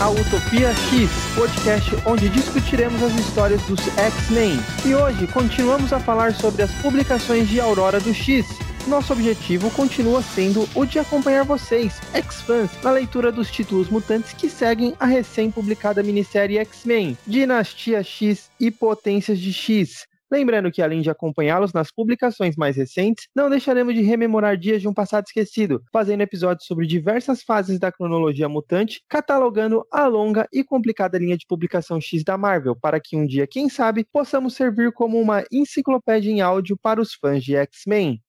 À Utopia X, podcast onde discutiremos as histórias dos X-Men. E hoje continuamos a falar sobre as publicações de Aurora do X. Nosso objetivo continua sendo o de acompanhar vocês, X-Fans, na leitura dos títulos mutantes que seguem a recém-publicada minissérie X-Men, Dinastia X e Potências de X. Lembrando que, além de acompanhá-los nas publicações mais recentes, não deixaremos de rememorar dias de um passado esquecido, fazendo episódios sobre diversas fases da cronologia mutante, catalogando a longa e complicada linha de publicação X da Marvel, para que um dia, quem sabe, possamos servir como uma enciclopédia em áudio para os fãs de X-Men.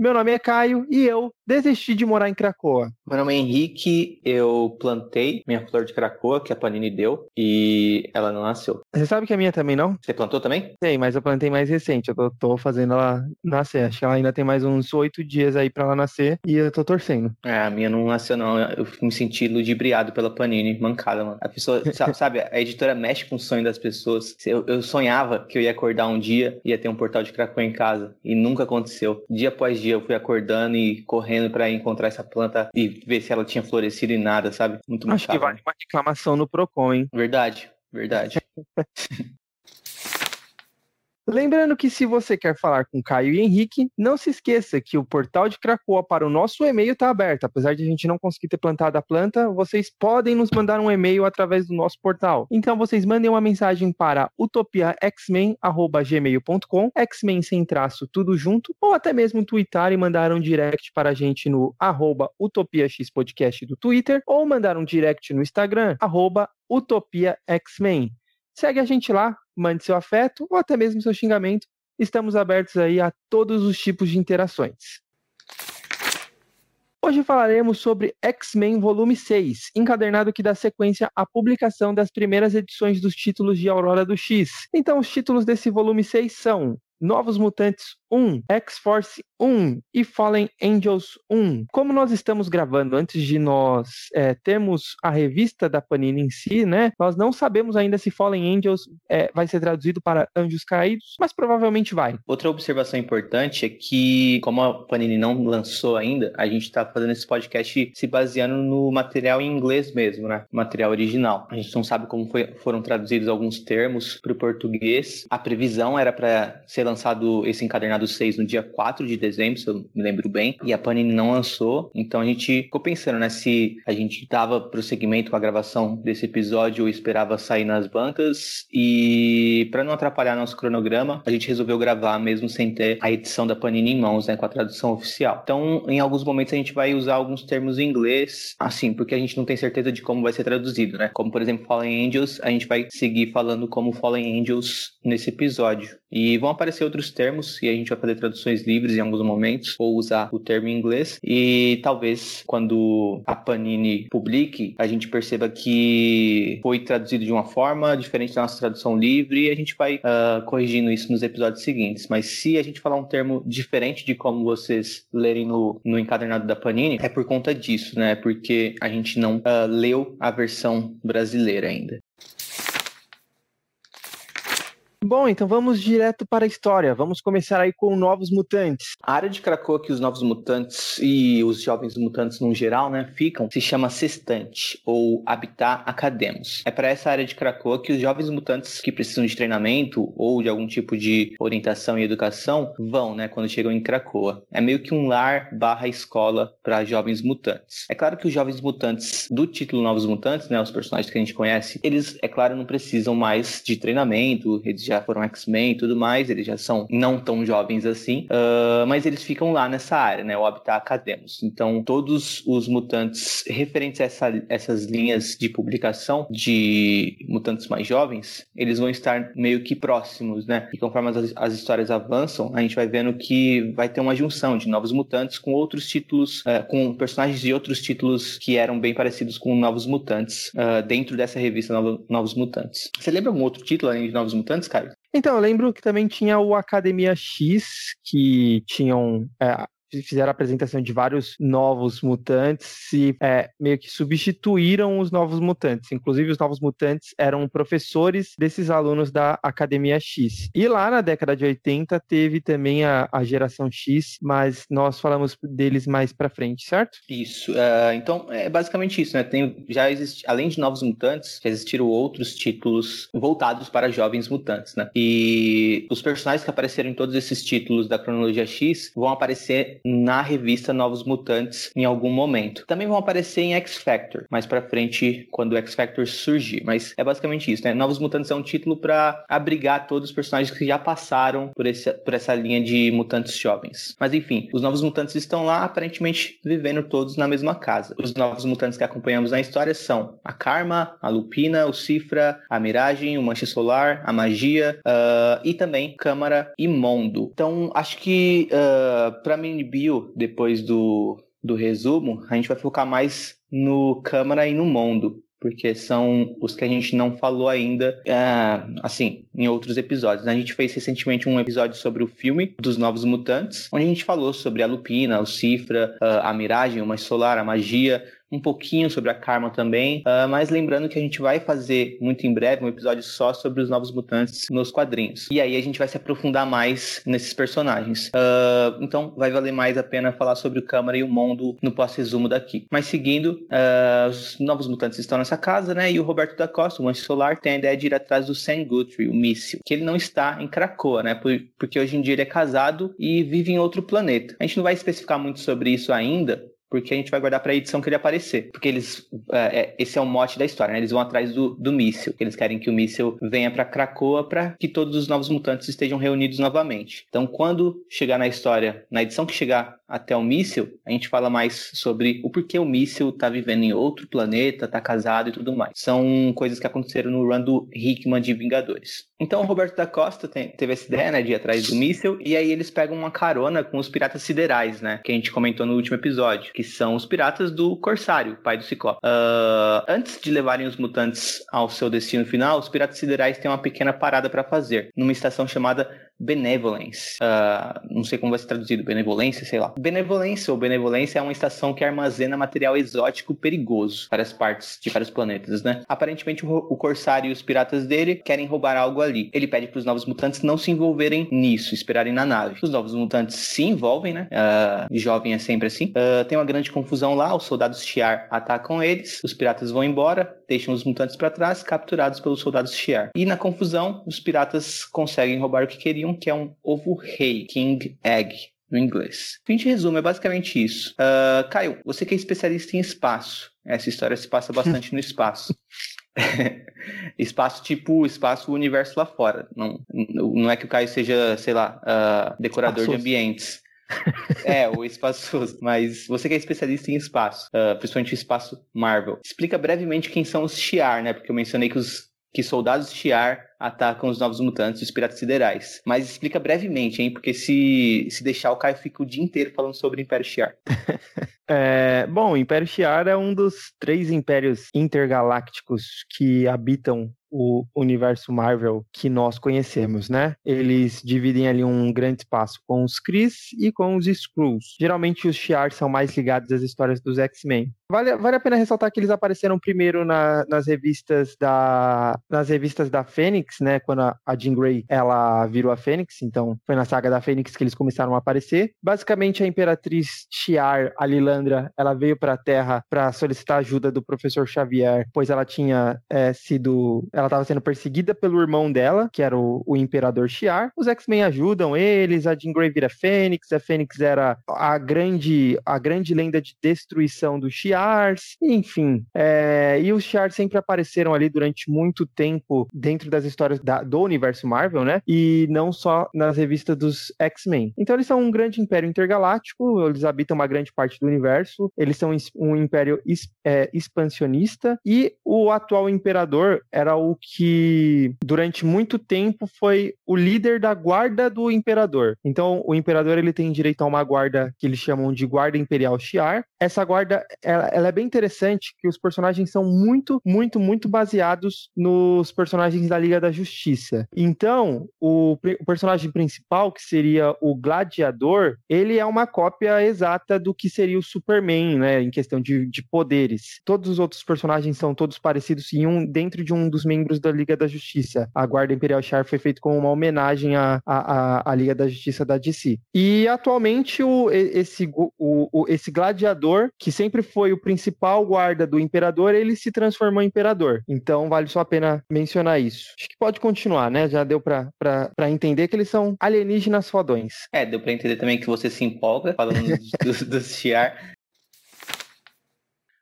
Meu nome é Caio e eu desisti de morar em Cracoa. Meu nome é Henrique, eu plantei minha flor de Cracoa, que a Panini deu, e ela não nasceu. Você sabe que a minha também não? Você plantou também? Sei, mas eu plantei mais recente, eu tô, tô fazendo ela nascer. Acho que ela ainda tem mais uns oito dias aí pra ela nascer e eu tô torcendo. É, a minha não nasceu não, eu me senti ludibriado pela Panini, mancada, mano. A pessoa, sabe, a editora mexe com o sonho das pessoas. Eu, eu sonhava que eu ia acordar um dia e ia ter um portal de Cracoa em casa, e nunca aconteceu. Dia após dia dia eu fui acordando e correndo para encontrar essa planta e ver se ela tinha florescido e nada, sabe? Muito Acho que vale uma reclamação no Procon, hein? Verdade, verdade. Lembrando que se você quer falar com Caio e Henrique, não se esqueça que o portal de Cracoa para o nosso e-mail está aberto. Apesar de a gente não conseguir ter plantado a planta, vocês podem nos mandar um e-mail através do nosso portal. Então vocês mandem uma mensagem para utopiaxmen@gmail.com, X-Men sem traço, tudo junto, ou até mesmo twittar e mandar um direct para a gente no arroba utopiaxpodcast do Twitter, ou mandar um direct no Instagram, arroba utopiaxmen. Segue a gente lá, mande seu afeto ou até mesmo seu xingamento. Estamos abertos aí a todos os tipos de interações. Hoje falaremos sobre X-Men Volume 6, encadernado que dá sequência à publicação das primeiras edições dos títulos de Aurora do X. Então, os títulos desse volume 6 são Novos Mutantes 1, X-Force 1 e Fallen Angels 1. Como nós estamos gravando antes de nós é, termos a revista da Panini em si, né? Nós não sabemos ainda se Fallen Angels é, vai ser traduzido para Anjos Caídos, mas provavelmente vai. Outra observação importante é que, como a Panini não lançou ainda, a gente está fazendo esse podcast se baseando no material em inglês mesmo, né? Material original. A gente não sabe como foi, foram traduzidos alguns termos para o português. A previsão era para ser lançado esse encadernado 6 no dia 4 de dezembro, se eu me lembro bem, e a Panini não lançou, então a gente ficou pensando, né, se a gente dava prosseguimento com a gravação desse episódio ou esperava sair nas bancas, e para não atrapalhar nosso cronograma, a gente resolveu gravar mesmo sem ter a edição da Panini em mãos, né, com a tradução oficial. Então, em alguns momentos a gente vai usar alguns termos em inglês, assim, porque a gente não tem certeza de como vai ser traduzido, né? Como, por exemplo, Fallen Angels, a gente vai seguir falando como Fallen Angels nesse episódio. E vão aparecer outros termos e a gente vai fazer traduções livres em alguns momentos ou usar o termo em inglês. E talvez quando a Panini publique, a gente perceba que foi traduzido de uma forma diferente da nossa tradução livre e a gente vai uh, corrigindo isso nos episódios seguintes. Mas se a gente falar um termo diferente de como vocês lerem no, no encadernado da Panini, é por conta disso, né? Porque a gente não uh, leu a versão brasileira ainda. Bom, então vamos direto para a história. Vamos começar aí com Novos Mutantes. A área de Krakoa que os Novos Mutantes e os Jovens Mutantes no geral, né, ficam, se chama Sextante, ou Habitat Academos. É para essa área de Krakoa que os Jovens Mutantes que precisam de treinamento ou de algum tipo de orientação e educação vão, né, quando chegam em Krakoa. É meio que um lar barra escola para Jovens Mutantes. É claro que os Jovens Mutantes do título Novos Mutantes, né, os personagens que a gente conhece, eles, é claro, não precisam mais de treinamento, eles já foram X-Men e tudo mais, eles já são não tão jovens assim, uh, mas eles ficam lá nessa área, né, o Habitat Academos. Então, todos os mutantes referentes a essa, essas linhas de publicação de mutantes mais jovens, eles vão estar meio que próximos, né? E conforme as, as histórias avançam, a gente vai vendo que vai ter uma junção de novos mutantes com outros títulos, uh, com personagens de outros títulos que eram bem parecidos com Novos Mutantes uh, dentro dessa revista Novo, Novos Mutantes. Você lembra algum outro título além de Novos Mutantes, cara? Então, eu lembro que também tinha o Academia X, que tinham. É, fizeram a apresentação de vários novos mutantes e é, meio que substituíram os novos mutantes. Inclusive, os novos mutantes eram professores desses alunos da Academia X. E lá na década de 80 teve também a, a geração X, mas nós falamos deles mais para frente, certo? Isso. Uh, então, é basicamente isso, né? Tem, já existe, além de novos mutantes, já existiram outros títulos voltados para jovens mutantes, né? E os personagens que apareceram em todos esses títulos da cronologia X vão aparecer na revista Novos Mutantes em algum momento. Também vão aparecer em X Factor, mais para frente, quando o X Factor surgir. Mas é basicamente isso, né? Novos Mutantes é um título para abrigar todos os personagens que já passaram por, esse, por essa linha de mutantes jovens. Mas enfim, os Novos Mutantes estão lá, aparentemente vivendo todos na mesma casa. Os Novos Mutantes que acompanhamos na história são a Karma, a Lupina, o Cifra, a Miragem, o Mancha Solar, a Magia uh, e também Câmara e Mondo. Então, acho que uh, para mini bio, depois do, do resumo, a gente vai focar mais no Câmara e no Mondo porque são os que a gente não falou ainda, uh, assim, em outros episódios. A gente fez recentemente um episódio sobre o filme dos Novos Mutantes, onde a gente falou sobre a Lupina, o Cifra, uh, a Miragem, o Mais Solar, a Magia, um pouquinho sobre a Karma também, uh, mas lembrando que a gente vai fazer muito em breve um episódio só sobre os Novos Mutantes nos quadrinhos. E aí a gente vai se aprofundar mais nesses personagens. Uh, então vai valer mais a pena falar sobre o Câmara e o Mundo no pós-resumo daqui. Mas seguindo, uh, os Novos Mutantes estão nessa casa, né? E o Roberto da Costa, o Manche Solar, tem a ideia de ir atrás do Sam Guthrie, o míssil, que ele não está em Krakoa, né? Porque hoje em dia ele é casado e vive em outro planeta. A gente não vai especificar muito sobre isso ainda, porque a gente vai guardar para a edição que ele aparecer. Porque eles. É, é, esse é o mote da história, né? Eles vão atrás do, do míssil. Eles querem que o míssil venha para Krakoa para que todos os novos mutantes estejam reunidos novamente. Então, quando chegar na história, na edição que chegar até o míssil, a gente fala mais sobre o porquê o míssil tá vivendo em outro planeta, tá casado e tudo mais. São coisas que aconteceram no run do Hickman de Vingadores. Então o Roberto da Costa tem, teve essa ideia, né, de ir atrás do míssil, e aí eles pegam uma carona com os piratas siderais, né, que a gente comentou no último episódio, que são os piratas do Corsário, pai do Ciclope. Uh, antes de levarem os mutantes ao seu destino final, os piratas siderais têm uma pequena parada para fazer, numa estação chamada Benevolence. Uh, não sei como vai ser traduzido, benevolência, sei lá. Benevolência ou benevolência é uma estação que armazena material exótico perigoso para as partes de vários planetas, né? Aparentemente o, Corsário e os piratas dele querem roubar algo ali. Ele pede para os novos mutantes não se envolverem nisso, esperarem na nave. Os novos mutantes se envolvem, né? Uh, jovem é sempre assim. Uh, tem uma grande confusão lá, os soldados Shiar atacam eles, os piratas vão embora, deixam os mutantes para trás, capturados pelos soldados Shiar. E na confusão, os piratas conseguem roubar o que queriam que é um ovo rei, King Egg no inglês. Fim de resumo, é basicamente isso. Uh, Caio, você que é especialista em espaço, essa história se passa bastante no espaço. espaço tipo espaço universo lá fora. Não, não é que o Caio seja, sei lá, uh, decorador Espaçoso. de ambientes. é, o espaçoso. Mas você que é especialista em espaço, uh, principalmente espaço Marvel, explica brevemente quem são os Shi'ar, né? Porque eu mencionei que os que soldados Shi'ar atacam os novos mutantes e os piratas siderais. Mas explica brevemente, hein? Porque se, se deixar, o Caio fica o dia inteiro falando sobre o Império Shi'ar. é, bom, o Império Shi'ar é um dos três impérios intergalácticos que habitam o universo Marvel que nós conhecemos, né? Eles dividem ali um grande espaço com os Kree e com os Skrulls. Geralmente os Shi'ar são mais ligados às histórias dos X-Men. Vale, vale a pena ressaltar que eles apareceram primeiro na, nas revistas da nas revistas da Fênix, né? Quando a, a Jean Grey ela virou a Fênix, então foi na saga da Fênix que eles começaram a aparecer. Basicamente a Imperatriz Shi'ar, a Lilandra, ela veio para a Terra para solicitar ajuda do Professor Xavier, pois ela tinha é, sido ela estava sendo perseguida pelo irmão dela, que era o, o Imperador Shi'ar. Os X-Men ajudam eles, a Jean Grey vira Fênix, a Fênix era a grande, a grande lenda de destruição dos Shi'ars, enfim. É, e os Shi'ar sempre apareceram ali durante muito tempo dentro das histórias da, do universo Marvel, né? E não só nas revistas dos X-Men. Então eles são um grande império intergaláctico, eles habitam uma grande parte do universo, eles são um império é, expansionista e o atual imperador era o que durante muito tempo foi o líder da guarda do imperador. Então, o imperador ele tem direito a uma guarda que eles chamam de guarda imperial Shi'ar. Essa guarda ela, ela é bem interessante que os personagens são muito, muito, muito baseados nos personagens da Liga da Justiça. Então, o, o personagem principal, que seria o Gladiador, ele é uma cópia exata do que seria o Superman, né, em questão de, de poderes. Todos os outros personagens são todos parecidos em um dentro de um dos membros da Liga da Justiça. A Guarda Imperial Char foi feito como uma homenagem à, à, à Liga da Justiça da DC. E atualmente o, esse, o, o, esse gladiador, que sempre foi o principal guarda do imperador, ele se transformou em imperador. Então vale só a pena mencionar isso. Acho que pode continuar, né? Já deu pra entender que eles são alienígenas fodões. É, deu pra entender também que você se empolga falando dos, dos Shiar.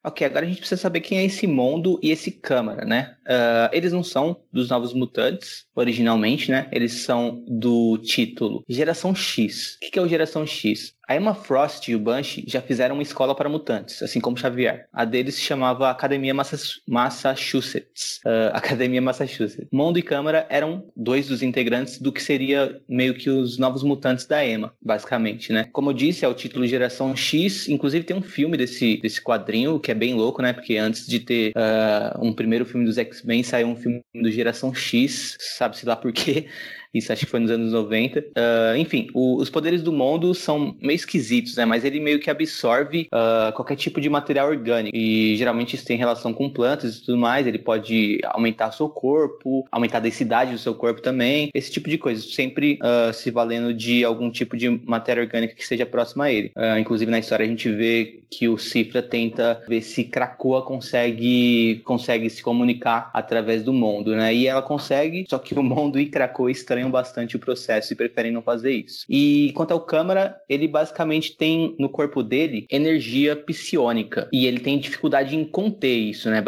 Ok, agora a gente precisa saber quem é esse Mondo e esse Câmara, né? Uh, eles não são dos Novos Mutantes, originalmente, né? Eles são do título Geração X. O que é o Geração X? A Emma Frost e o Banshee já fizeram uma escola para mutantes, assim como Xavier. A deles se chamava Academia Massachusetts. Uh, Academia Massachusetts. Mondo e Câmara eram dois dos integrantes do que seria meio que os novos mutantes da Emma, basicamente, né? Como eu disse, é o título Geração X. Inclusive tem um filme desse, desse quadrinho que é bem louco, né? Porque antes de ter uh, um primeiro filme dos X-Men, saiu um filme do Geração X, sabe-se lá por quê. Isso acho que foi nos anos 90. Uh, ah, enfim, o, os poderes do mundo são meio esquisitos, né? Mas ele meio que absorve uh, qualquer tipo de material orgânico. E geralmente isso tem relação com plantas e tudo mais. Ele pode aumentar seu corpo, aumentar a densidade do seu corpo também. Esse tipo de coisa. Sempre uh, se valendo de algum tipo de matéria orgânica que seja próxima a ele. inclusive na história a gente vê que o Cifra tenta ver se Krakoa consegue, consegue se comunicar através do mundo, né? E ela consegue, só que o mundo e Krakoa estranham bastante o processo e preferem não fazer isso. E quanto ao Câmara, ele basicamente tem no corpo dele energia psionica. E ele tem dificuldade em conter isso, né?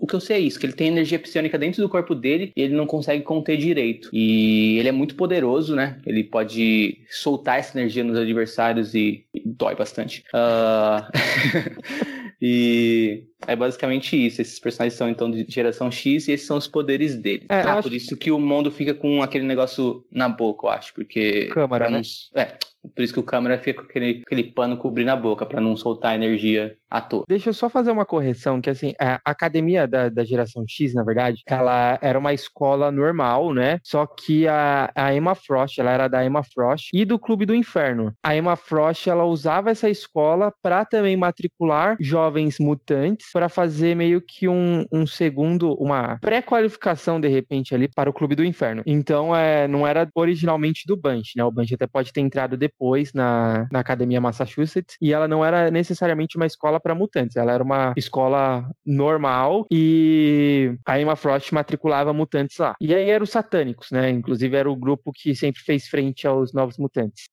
O que eu sei é isso, que ele tem energia psionica dentro do corpo dele e ele não consegue conter direito. E ele é muito poderoso, né? Ele pode soltar essa energia nos adversários e, dói bastante. Uh... e é basicamente isso. Esses personagens são então de geração X e esses são os poderes dele. É, ah, por isso que o mundo fica com aquele negócio na boca, eu acho, porque. Câmara, né? É, por isso que o câmera fica com aquele, aquele pano cobrindo a boca para não soltar energia à toa. Deixa eu só fazer uma correção, que assim, a academia da, da geração X, na verdade, ela era uma escola normal, né? Só que a, a Emma Frost, ela era da Emma Frost e do Clube do Inferno. A Emma Frost, ela usava essa escola para também matricular jovens mutantes para fazer meio que um, um segundo, uma pré-qualificação, de repente, ali para o Clube do Inferno. Então, é, não era originalmente do Bunch, né? O Bunch até pode ter entrado depois depois na, na Academia Massachusetts, e ela não era necessariamente uma escola para mutantes, ela era uma escola normal e a Emma Frost matriculava mutantes lá. E aí eram os satânicos, né? Inclusive era o grupo que sempre fez frente aos novos mutantes.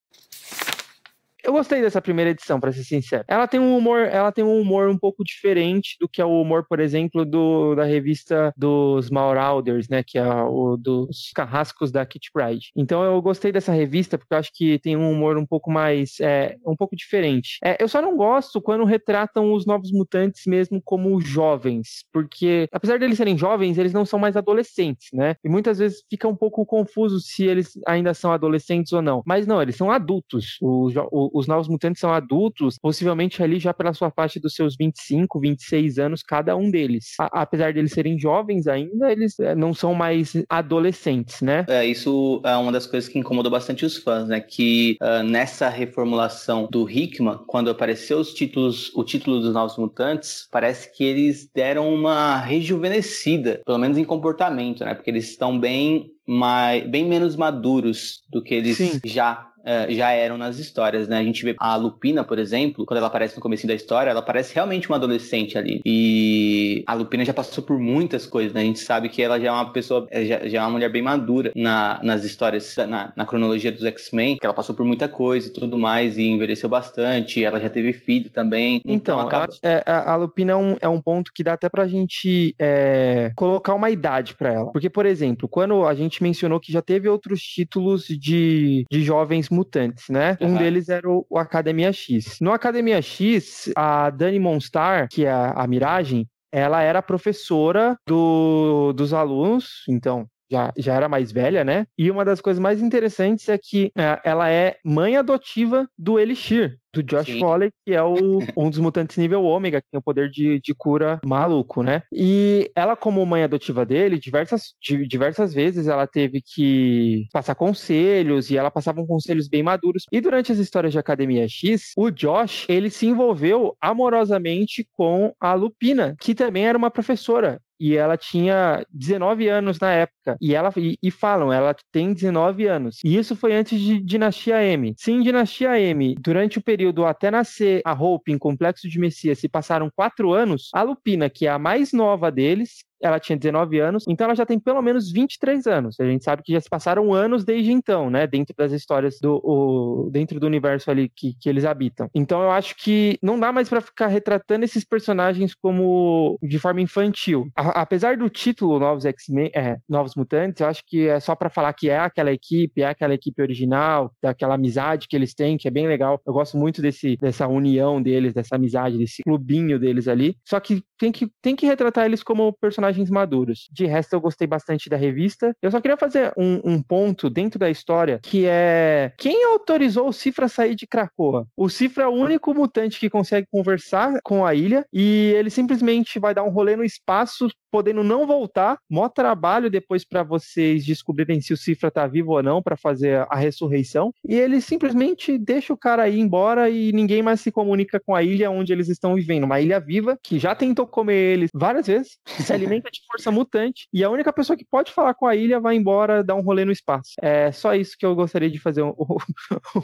Eu gostei dessa primeira edição, para ser sincero. Ela tem um humor, ela tem um humor um pouco diferente do que é o humor, por exemplo, do, da revista dos Marauders, né, que é o dos carrascos da Kit Pride. Então eu gostei dessa revista porque eu acho que tem um humor um pouco mais, é, um pouco diferente. É, eu só não gosto quando retratam os novos mutantes mesmo como jovens, porque apesar deles serem jovens, eles não são mais adolescentes, né? E muitas vezes fica um pouco confuso se eles ainda são adolescentes ou não. Mas não, eles são adultos. O, o os novos mutantes são adultos, possivelmente ali já pela sua parte dos seus 25, 26 anos, cada um deles. A, apesar de eles serem jovens ainda, eles é, não são mais adolescentes, né? É, isso é uma das coisas que incomodou bastante os fãs, né? Que uh, nessa reformulação do Hickman, quando apareceu os títulos, o título dos Novos Mutantes, parece que eles deram uma rejuvenescida, pelo menos em comportamento, né? Porque eles estão bem mais, bem menos maduros do que eles Sim. já uh, já eram nas histórias, né? A gente vê a Lupina, por exemplo, quando ela aparece no começo da história, ela parece realmente uma adolescente ali. E a Lupina já passou por muitas coisas, né? A gente sabe que ela já é uma pessoa, é, já, já é uma mulher bem madura na, nas histórias, na, na cronologia dos X-Men, que ela passou por muita coisa e tudo mais, e envelheceu bastante, ela já teve filho também. Então, então acaba... a, é, a, Lupina é um, é um ponto que dá até pra gente é, colocar uma idade para ela. Porque, por exemplo, quando a gente mencionou que já teve outros títulos de, de jovens mutantes, né? Uhum. Um deles era o, o, Academia X. No Academia X, a Dani Monstar, que é a, a Miragem, ela era professora do, dos alunos, então já, já era mais velha, né? E uma das coisas mais interessantes é que é, ela é mãe adotiva do Elixir, do Josh Sim. Foley, que é o, um dos mutantes nível ômega, que tem o poder de, de cura maluco, né? E ela, como mãe adotiva dele, diversas, diversas vezes ela teve que passar conselhos e ela passava conselhos bem maduros. E durante as histórias de Academia X, o Josh, ele se envolveu amorosamente com a Lupina, que também era uma professora e ela tinha 19 anos na época. E ela e, e, falam, ela tem 19 anos. E isso foi antes de Dinastia M. Sim, Dinastia M, durante o período até nascer a Hope em Complexo de Messias, se passaram quatro anos, a Lupina, que é a mais nova deles, ela tinha 19 anos, então ela já tem pelo menos 23 anos. A gente sabe que já se passaram anos desde então, né? Dentro das histórias do. O, dentro do universo ali que, que eles habitam. Então eu acho que não dá mais para ficar retratando esses personagens como de forma infantil. A, apesar do título Novos X-Men, é, Novos Mutantes, eu acho que é só para falar que é aquela equipe, é aquela equipe original, daquela amizade que eles têm, que é bem legal. Eu gosto muito desse, dessa união deles, dessa amizade, desse clubinho deles ali. Só que tem que, tem que retratar eles como personagens personagens maduros. De resto, eu gostei bastante da revista. Eu só queria fazer um, um ponto dentro da história que é quem autorizou o Cifra a sair de Krakoa? O Cifra é o único mutante que consegue conversar com a ilha e ele simplesmente vai dar um rolê no espaço podendo não voltar, mó trabalho depois para vocês descobrirem se o Cifra tá vivo ou não para fazer a ressurreição. E ele simplesmente deixa o cara ir embora e ninguém mais se comunica com a ilha onde eles estão vivendo. Uma ilha viva que já tentou comer eles várias vezes, se alimenta de força mutante e a única pessoa que pode falar com a ilha vai embora dar um rolê no espaço. É só isso que eu gostaria de fazer um, um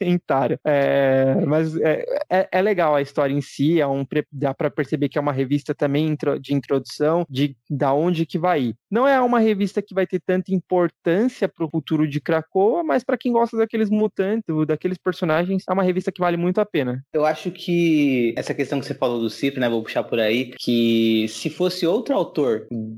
comentário. É, mas é, é, é, legal a história em si, é um, dá para perceber que é uma revista também de introdução de da onde que vai ir. Não é uma revista que vai ter tanta importância para o futuro de Krakoa, mas para quem gosta daqueles mutantes, daqueles personagens, é uma revista que vale muito a pena. Eu acho que essa questão que você falou do Cip, né, vou puxar por aí, que se fosse outro autor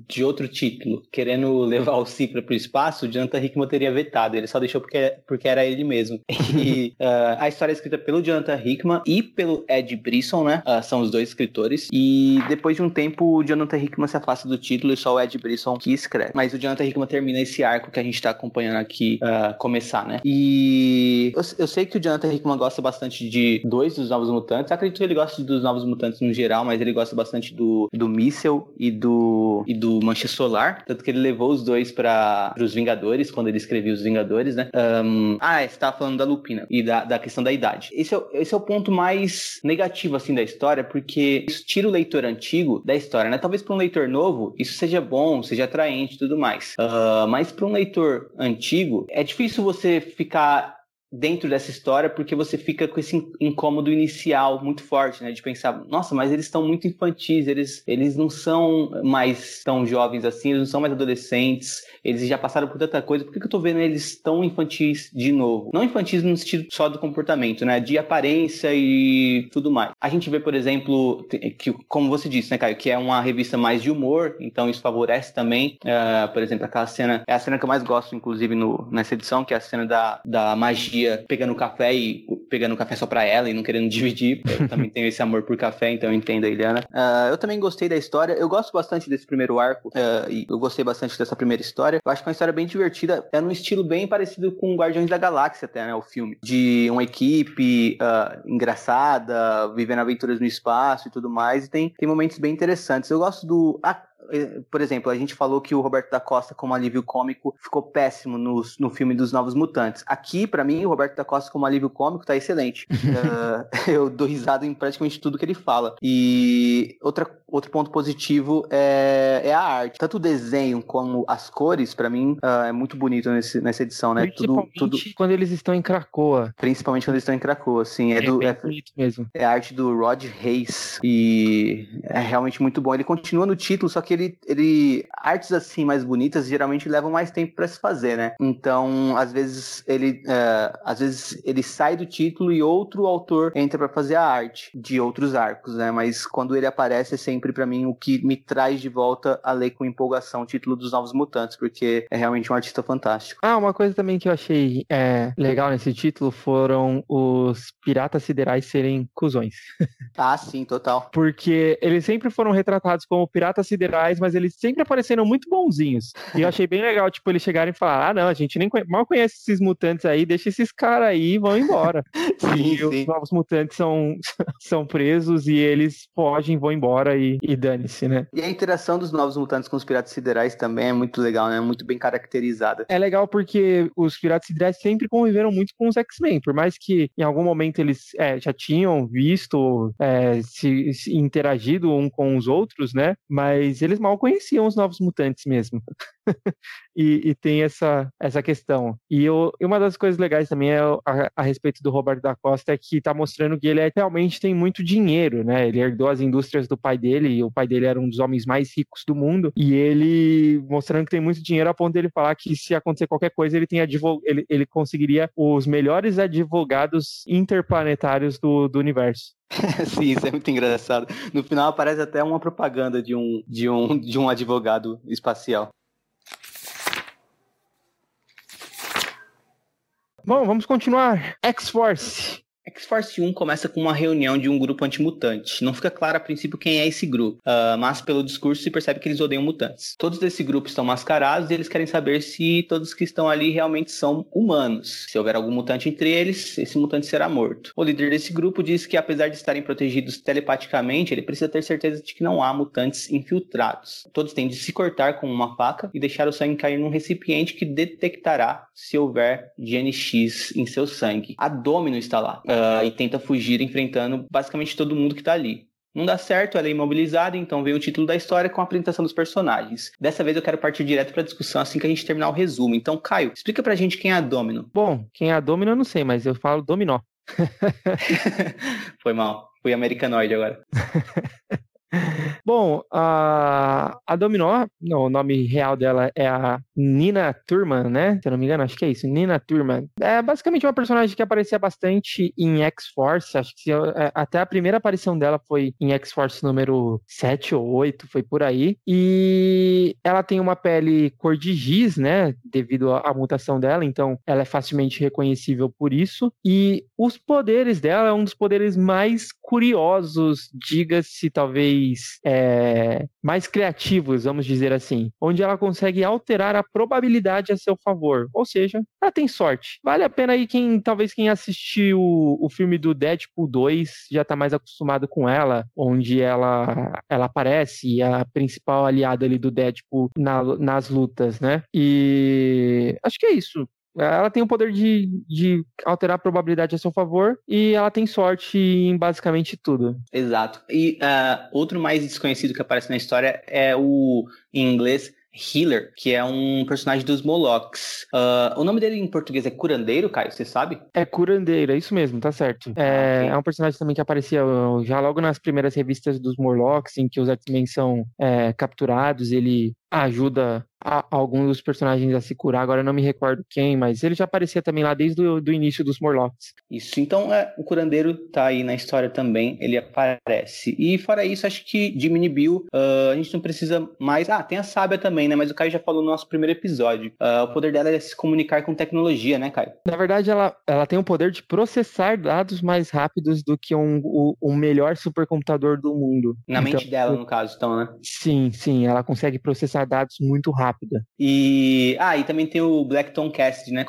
de outro título querendo levar o Cipra para o espaço, o Jonathan Hickman teria vetado. Ele só deixou porque, porque era ele mesmo. E uh, a história é escrita pelo Jonathan Hickman e pelo Ed Brisson, né? Uh, são os dois escritores. E depois de um tempo, o Jonathan Hickman se afasta do título e só o Ed Brisson que escreve. Mas o Jonathan Hickman termina esse arco que a gente tá acompanhando aqui uh, começar, né? E eu, eu, sei que o Jonathan Hickman gosta bastante de dois dos Novos Mutantes. Acredito que ele gosta dos Novos Mutantes no geral, mas ele gosta bastante do, do Missile e do, e do Mancha Solar. Tanto que ele levou os dois para os Vingadores, quando ele escrevia os Vingadores, né? Um, ah, é, você tava falando da Lupina e da, da questão da idade. Esse é, esse é o ponto mais negativo, assim, da história, porque isso tira o leitor antigo da história, né? Talvez para um leitor novo, isso seja bom, seja atraente e tudo mais. Uh, mas para um leitor antigo, é difícil você ficar dentro dessa história porque você fica com esse incômodo inicial muito forte, né? De pensar, nossa, mas eles estão muito infantis, eles, eles não são mais tão jovens assim, eles não são mais adolescentes, eles já passaram por tanta coisa, por que, que eu tô vendo eles tão infantis de novo? Não infantis no sentido só do comportamento, né? De aparência e tudo mais. A gente vê, por exemplo, que, como você disse, né, Caio, que é uma revista mais de humor, então isso favorece também, uh, por exemplo, aquela cena, é a cena que eu mais gosto, inclusive, no, nessa edição, que é a cena da, da magia dia pegando café e pegando café só pra ela e não querendo dividir. Eu também tenho esse amor por café, então eu entendo a Iliana. Uh, eu também gostei da história. Eu gosto bastante desse primeiro arco uh, e eu gostei bastante dessa primeira história. Eu acho que é uma história bem divertida. É num estilo bem parecido com Guardiões da Galáxia, até, né? O filme. De uma equipe uh, engraçada, vivendo aventuras no espaço e tudo mais. E tem, tem momentos bem interessantes. Eu gosto do. Ah, por exemplo, a gente falou que o Roberto da Costa, como alívio cômico, ficou péssimo no, no filme dos Novos Mutantes. Aqui, para mim, o Roberto da Costa, como alívio cômico, tá excelente. uh, eu dou risada em praticamente tudo que ele fala. E outra, outro ponto positivo é, é a arte. Tanto o desenho como as cores, para mim, uh, é muito bonito nesse, nessa edição, né? Principalmente tudo, tudo... quando eles estão em Krakoa. Principalmente quando eles estão em Krakoa, sim. É, é do, é, bonito mesmo. É a arte do Rod Reis. E é realmente muito bom. Ele continua no título, só que ele, ele artes assim mais bonitas geralmente levam mais tempo para se fazer, né? Então, às vezes ele, uh, às vezes ele sai do título e outro autor entra para fazer a arte de outros arcos, né? Mas quando ele aparece é sempre para mim o que me traz de volta a ler com empolgação o título dos Novos Mutantes, porque é realmente um artista fantástico. Ah, uma coisa também que eu achei é, legal nesse título foram os piratas siderais serem cuzões. ah, sim, total. Porque eles sempre foram retratados como piratas siderais mas eles sempre apareceram muito bonzinhos. E eu achei bem legal, tipo, eles chegarem e falar: ah, não, a gente nem conhe mal conhece esses mutantes aí, deixa esses caras aí e vão embora. sim, e sim. os novos mutantes são, são presos e eles fogem, vão embora e, e dane-se, né? E a interação dos novos mutantes com os piratas siderais também é muito legal, né? Muito bem caracterizada. É legal porque os piratas siderais sempre conviveram muito com os X-Men, por mais que em algum momento eles é, já tinham visto, é, se, se interagido um com os outros, né? Mas eles mal conheciam os novos mutantes mesmo. e, e, tem essa, essa questão. E, eu, e uma das coisas legais também é a, a, respeito do Roberto da Costa é que tá mostrando que ele é, realmente tem muito dinheiro, né? Ele herdou as indústrias do pai dele, e o pai dele era um dos homens mais ricos do mundo, e ele mostrando que tem muito dinheiro a ponto dele falar que se acontecer qualquer coisa, ele tem ele, ele conseguiria os melhores advogados interplanetários do, do universo. Sim, isso é muito engraçado. No final aparece até uma propaganda de um, de um, de um advogado espacial. Bom, vamos continuar. X-Force. X-Force 1 começa com uma reunião de um grupo antimutante. Não fica claro a princípio quem é esse grupo, uh, mas pelo discurso se percebe que eles odeiam mutantes. Todos desse grupo estão mascarados e eles querem saber se todos que estão ali realmente são humanos. Se houver algum mutante entre eles, esse mutante será morto. O líder desse grupo diz que apesar de estarem protegidos telepaticamente, ele precisa ter certeza de que não há mutantes infiltrados. Todos têm de se cortar com uma faca e deixar o sangue cair num recipiente que detectará se houver GNX em seu sangue. A Domino está lá. Uh, uh, e tenta fugir enfrentando basicamente todo mundo que tá ali. Não dá certo, ela é imobilizada, então vem o título da história com a apresentação dos personagens. Dessa vez eu quero partir direto para a discussão assim que a gente terminar o resumo. Então, Caio, explica pra gente quem é a Domino. Bom, quem é a Domino eu não sei, mas eu falo Dominó. Foi mal. Fui americanoide agora. Bom, a, a Dominó, não, o nome real dela é a Nina Turman, né? Se eu não me engano, acho que é isso, Nina Turman. É basicamente uma personagem que aparecia bastante em X-Force, acho que é, até a primeira aparição dela foi em X-Force número 7 ou 8, foi por aí. E ela tem uma pele cor de giz, né? Devido à mutação dela, então ela é facilmente reconhecível por isso. E os poderes dela é um dos poderes mais curiosos, diga-se talvez mais, é, mais criativos, vamos dizer assim, onde ela consegue alterar a probabilidade a seu favor. Ou seja, ela tem sorte. Vale a pena aí quem, talvez quem assistiu o, filme do Deadpool 2 já tá mais acostumado com ela, onde ela, ela aparece, a principal aliada ali do Deadpool na, nas lutas, né? E acho que é isso. Ela tem o poder de, de alterar a probabilidade a seu favor e ela tem sorte em basicamente tudo. Exato. E uh, outro mais desconhecido que aparece na história é o, em inglês, Healer, que é um personagem dos Molochs. Uh, o nome dele em português é Curandeiro, Caio, você sabe? É Curandeiro, é isso mesmo, tá certo. É, ah, okay. é um personagem também que aparecia já logo nas primeiras revistas dos Morlocks, em que os X-Men são é, capturados, ele ajuda a, alguns dos personagens a se curar. Agora eu não me recordo quem, mas ele já aparecia também lá desde o do início dos Morlocks. Isso, então é, o curandeiro tá aí na história também, ele aparece. E fora isso, acho que de Mini Bill, uh, a gente não precisa mais. Ah, tem a sábia também, né? Mas o Caio já falou no nosso primeiro episódio. Uh, o poder dela é se comunicar com tecnologia, né, Caio? Na verdade, ela, ela tem o poder de processar dados mais rápidos do que um, o, o melhor supercomputador do mundo. Na então, mente dela, no caso, então, né? Sim, sim, ela consegue processar processar dados muito rápida. E ah, e também tem o Blackton Cassidy, né?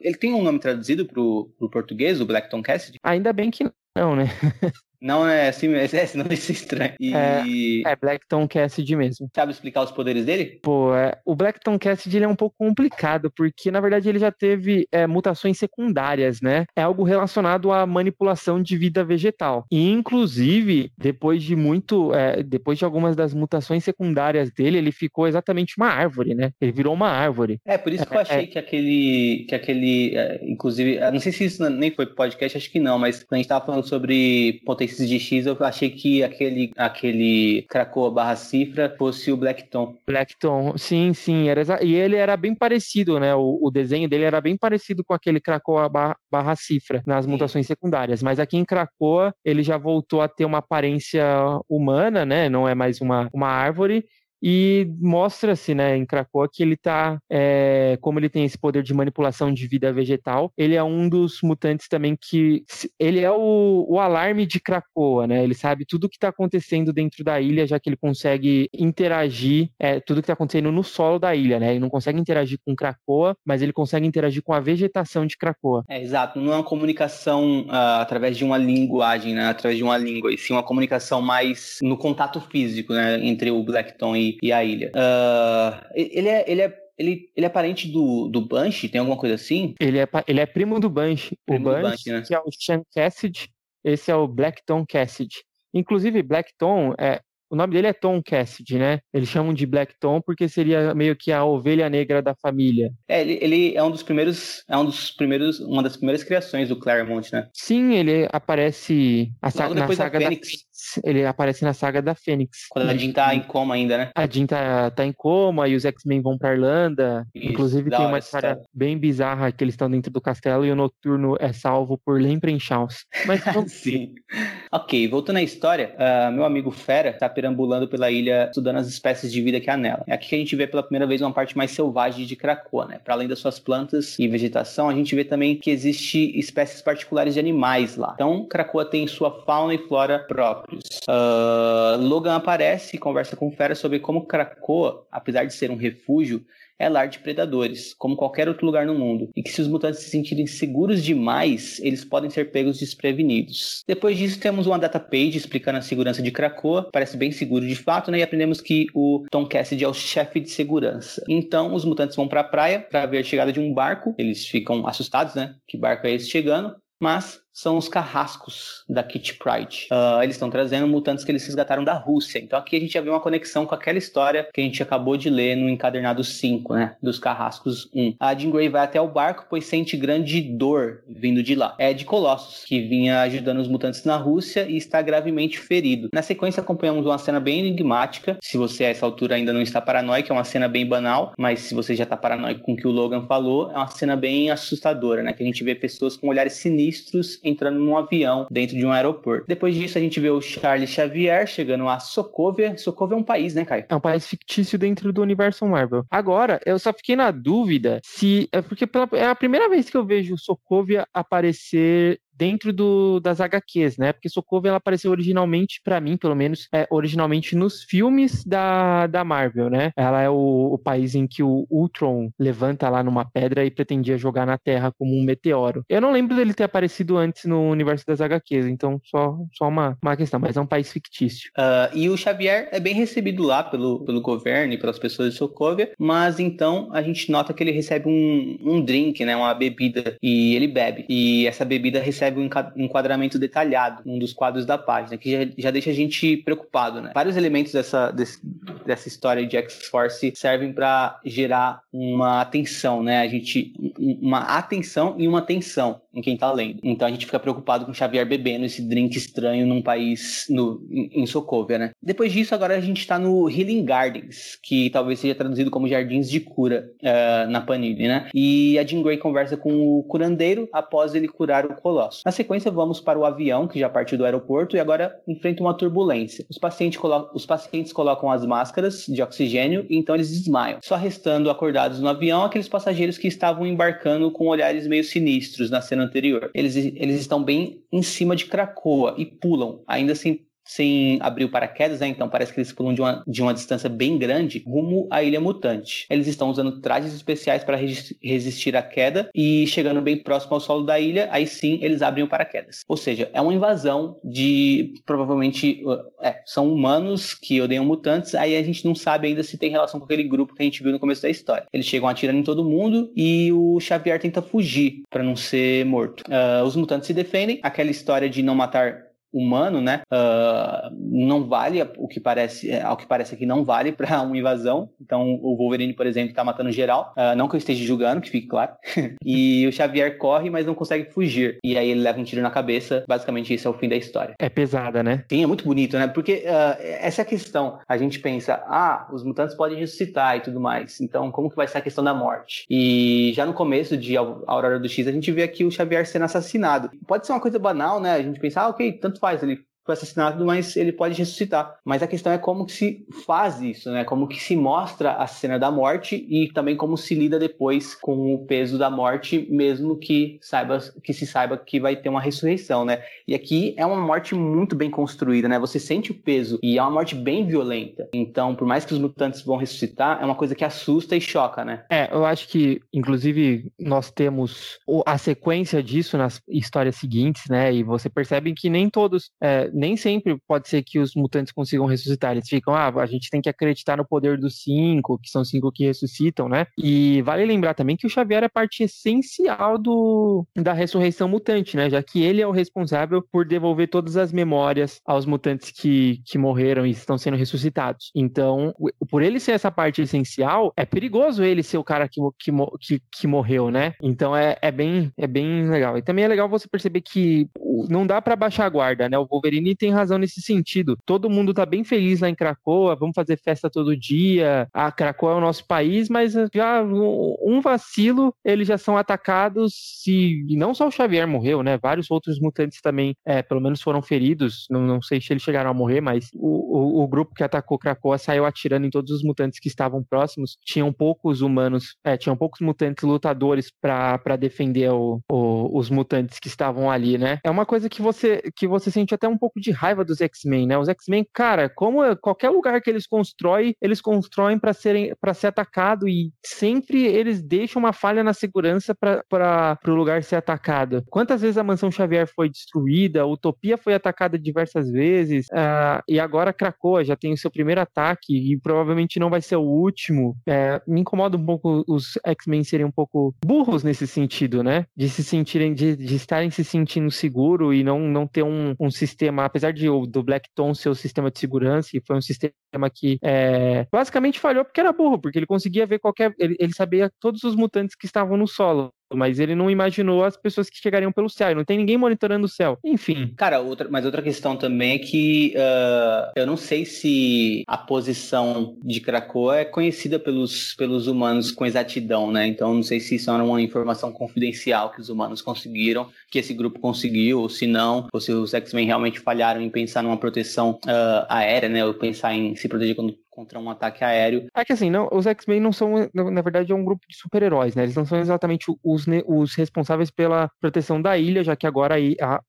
Ele tem um nome traduzido pro, pro português, o Blackton Cassidy? Ainda bem que não, né? Não é assim, é, esse nome é estranho. E... É, é Blackton Cassidy mesmo. Sabe explicar os poderes dele? Pô, é, o Blackton Cassidy ele é um pouco complicado, porque na verdade ele já teve é, mutações secundárias, né? É algo relacionado à manipulação de vida vegetal. E inclusive, depois de muito, é, depois de algumas das mutações secundárias dele, ele ficou exatamente uma árvore, né? Ele virou uma árvore. É, por isso que eu é, achei que aquele, que aquele, inclusive, não sei se isso nem foi podcast, acho que não, mas quando a gente tava falando sobre potência de X, eu achei que aquele, aquele Krakoa barra cifra fosse o Blackton. Blackton, sim, sim. Era e ele era bem parecido, né? O, o desenho dele era bem parecido com aquele Krakoa barra, barra cifra nas sim. mutações secundárias. Mas aqui em Krakoa, ele já voltou a ter uma aparência humana, né? Não é mais uma, uma árvore e mostra-se, né, em Krakoa que ele tá, é, como ele tem esse poder de manipulação de vida vegetal, ele é um dos mutantes também que, ele é o, o alarme de Krakoa, né, ele sabe tudo o que está acontecendo dentro da ilha, já que ele consegue interagir, é, tudo que está acontecendo no solo da ilha, né, ele não consegue interagir com Krakoa, mas ele consegue interagir com a vegetação de Krakoa. É, exato, não é uma comunicação uh, através de uma linguagem, né, através de uma língua, e sim uma comunicação mais no contato físico, né, entre o Blackton e e, a ilha. Uh, ele é. Ele é ele, ele é parente do, do Banshee? Tem alguma coisa assim? Ele é, ele é primo do Banshee. Primo o Banshee, Banshee né? que é o Sean Cassidy, esse é o Blackton Cassidy. Inclusive, Blackton, é, o nome dele é Tom Cassidy, né? Eles chamam de Black Tom porque seria meio que a ovelha negra da família. É, ele, ele, é um dos primeiros, é um dos primeiros, uma das primeiras criações do Claremont, né? Sim, ele aparece a saga, na saga da, da ele aparece na saga da Fênix. Quando a Jean tá em coma ainda, né? A Jean tá, tá em coma e os X-Men vão pra Irlanda. Isso, Inclusive tem uma história bem bizarra que eles estão dentro do castelo e o Noturno é salvo por Lemprenshaus. Mas Sim. ok, voltando à história, uh, meu amigo Fera tá perambulando pela ilha estudando as espécies de vida que há nela. É aqui que a gente vê pela primeira vez uma parte mais selvagem de Krakoa, né? Para além das suas plantas e vegetação, a gente vê também que existe espécies particulares de animais lá. Então, Krakoa tem sua fauna e flora próprios. Uh, Logan aparece e conversa com Fera sobre como Krakoa, apesar de ser um refúgio, é lar de predadores, como qualquer outro lugar no mundo, e que se os mutantes se sentirem seguros demais, eles podem ser pegos desprevenidos. Depois disso, temos uma data page explicando a segurança de Krakoa, parece bem seguro de fato, né? E aprendemos que o Tom Cassidy é o chefe de segurança. Então, os mutantes vão para a praia para ver a chegada de um barco, eles ficam assustados, né? Que barco é esse chegando? Mas são os carrascos da Kit Pride. Uh, eles estão trazendo mutantes que eles resgataram da Rússia. Então aqui a gente já vê uma conexão com aquela história que a gente acabou de ler no encadernado 5, né? Dos carrascos 1. A Jean Grey vai até o barco, pois sente grande dor vindo de lá. É de Colossus, que vinha ajudando os mutantes na Rússia e está gravemente ferido. Na sequência acompanhamos uma cena bem enigmática. Se você a essa altura ainda não está paranoico, é uma cena bem banal, mas se você já está paranoico com o que o Logan falou, é uma cena bem assustadora, né? Que a gente vê pessoas com olhares sinistros entrando num avião dentro de um aeroporto. Depois disso, a gente vê o Charles Xavier chegando a Sokovia. Sokovia é um país, né, Caio? É um país fictício dentro do universo Marvel. Agora, eu só fiquei na dúvida se. É porque pela, é a primeira vez que eu vejo Sokovia aparecer dentro do, das HQs, né? Porque Sokovia ela apareceu originalmente, para mim, pelo menos, é, originalmente nos filmes da, da Marvel, né? Ela é o, o, país em que o Ultron levanta lá numa pedra e pretendia jogar na Terra como um meteoro. Eu não lembro dele ter aparecido antes no universo das HQs, então só, só uma, uma questão, mas é um país fictício. Uh, e o Xavier é bem recebido lá pelo, pelo governo e pelas pessoas de Sokovia, mas então a gente nota que ele recebe um, um drink, né? Uma bebida, e ele bebe. E essa bebida recebe recebe um enquadramento detalhado num dos quadros da página, que já, já deixa a gente preocupado, né? Vários elementos dessa, desse, dessa história de X-Force servem para gerar uma atenção, né? A gente uma atenção e uma tensão em quem tá lendo. Então a gente fica preocupado com Xavier bebendo esse drink estranho num país no, em Sokovia, né? Depois disso, agora a gente tá no Healing Gardens, que talvez seja traduzido como Jardins de Cura uh, na Panini, né? E a Jean Grey conversa com o curandeiro após ele curar o Colosso. Na sequência, vamos para o avião, que já partiu do aeroporto e agora enfrenta uma turbulência. Os pacientes, os pacientes colocam as máscaras de oxigênio e então eles desmaiam, só restando acordados no avião aqueles passageiros que estavam embarcando com olhares meio sinistros na cena anterior. Eles, eles estão bem em cima de Cracoa e pulam, ainda assim sem abrir o paraquedas, né? Então parece que eles pulam de uma, de uma distância bem grande rumo à Ilha Mutante. Eles estão usando trajes especiais para resistir à queda e chegando bem próximo ao solo da ilha, aí sim eles abrem o paraquedas. Ou seja, é uma invasão de provavelmente é, são humanos que odeiam mutantes, aí a gente não sabe ainda se tem relação com aquele grupo que a gente viu no começo da história. Eles chegam atirando em todo mundo e o Xavier tenta fugir para não ser morto. Uh, os mutantes se defendem, aquela história de não matar humano, né? Uh, não vale o que parece, é, ao que parece aqui não vale para uma invasão. Então o Wolverine, por exemplo, está matando geral. Uh, não que eu esteja julgando, que fique claro. e o Xavier corre, mas não consegue fugir. E aí ele leva um tiro na cabeça. Basicamente isso é o fim da história. É pesada, né? Sim, é muito bonito, né? Porque uh, essa é a questão. A gente pensa, ah, os mutantes podem ressuscitar e tudo mais. Então como que vai ser a questão da morte? E já no começo de Aurora do X a gente vê aqui o Xavier sendo assassinado. Pode ser uma coisa banal, né? A gente pensa, ah, ok, tanto faz, ele foi assassinado, mas ele pode ressuscitar. Mas a questão é como que se faz isso, né? Como que se mostra a cena da morte e também como se lida depois com o peso da morte, mesmo que saiba que se saiba que vai ter uma ressurreição, né? E aqui é uma morte muito bem construída, né? Você sente o peso e é uma morte bem violenta. Então, por mais que os mutantes vão ressuscitar, é uma coisa que assusta e choca, né? É, eu acho que, inclusive, nós temos a sequência disso nas histórias seguintes, né? E você percebe que nem todos, é, nem sempre pode ser que os mutantes consigam ressuscitar. Eles ficam, ah, a gente tem que acreditar no poder dos cinco, que são cinco que ressuscitam, né? E vale lembrar também que o Xavier é parte essencial do, da ressurreição mutante, né? Já que ele é o responsável por devolver todas as memórias aos mutantes que, que morreram e estão sendo ressuscitados. Então, por ele ser essa parte essencial, é perigoso ele ser o cara que, que, que, que morreu, né? Então é, é, bem, é bem legal. E também é legal você perceber que não dá para baixar a guarda, né? O Wolverine tem razão nesse sentido. Todo mundo tá bem feliz lá em Cracoa, vamos fazer festa todo dia. A Cracoa é o nosso país, mas já um vacilo, eles já são atacados e não só o Xavier morreu, né? Vários outros mutantes também, é, pelo menos foram feridos. Não, não sei se eles chegaram a morrer, mas o, o, o grupo que atacou Cracoa saiu atirando em todos os mutantes que estavam próximos. Tinham poucos humanos, é, tinham poucos mutantes lutadores para defender o, os mutantes que estavam ali, né? É uma coisa que você que você sente até um pouco de raiva dos X-Men, né? Os X-Men, cara, como qualquer lugar que eles constroem, eles constroem para serem para ser atacado e sempre eles deixam uma falha na segurança para o lugar ser atacado. Quantas vezes a mansão Xavier foi destruída, a Utopia foi atacada diversas vezes, uh, e agora Krakoa já tem o seu primeiro ataque e provavelmente não vai ser o último. É, me incomoda um pouco os X-Men serem um pouco burros nesse sentido, né? De se sentirem, de, de estarem se sentindo seguro e não, não ter um, um sistema, apesar de o do Black Tom ser o sistema de segurança, e foi um sistema que é, basicamente falhou porque era burro, porque ele conseguia ver qualquer. Ele, ele sabia todos os mutantes que estavam no solo mas ele não imaginou as pessoas que chegariam pelo céu. E não tem ninguém monitorando o céu. Enfim. Cara, outra, mas outra questão também é que uh, eu não sei se a posição de Krakoa é conhecida pelos, pelos humanos com exatidão, né? Então não sei se isso era uma informação confidencial que os humanos conseguiram, que esse grupo conseguiu, ou se não, ou se os X-Men realmente falharam em pensar numa proteção uh, aérea, né? Ou pensar em se proteger quando contra um ataque aéreo. É que assim, não, os X-Men não são, na verdade, é um grupo de super-heróis, né? Eles não são exatamente os, os responsáveis pela proteção da ilha, já que agora a, a,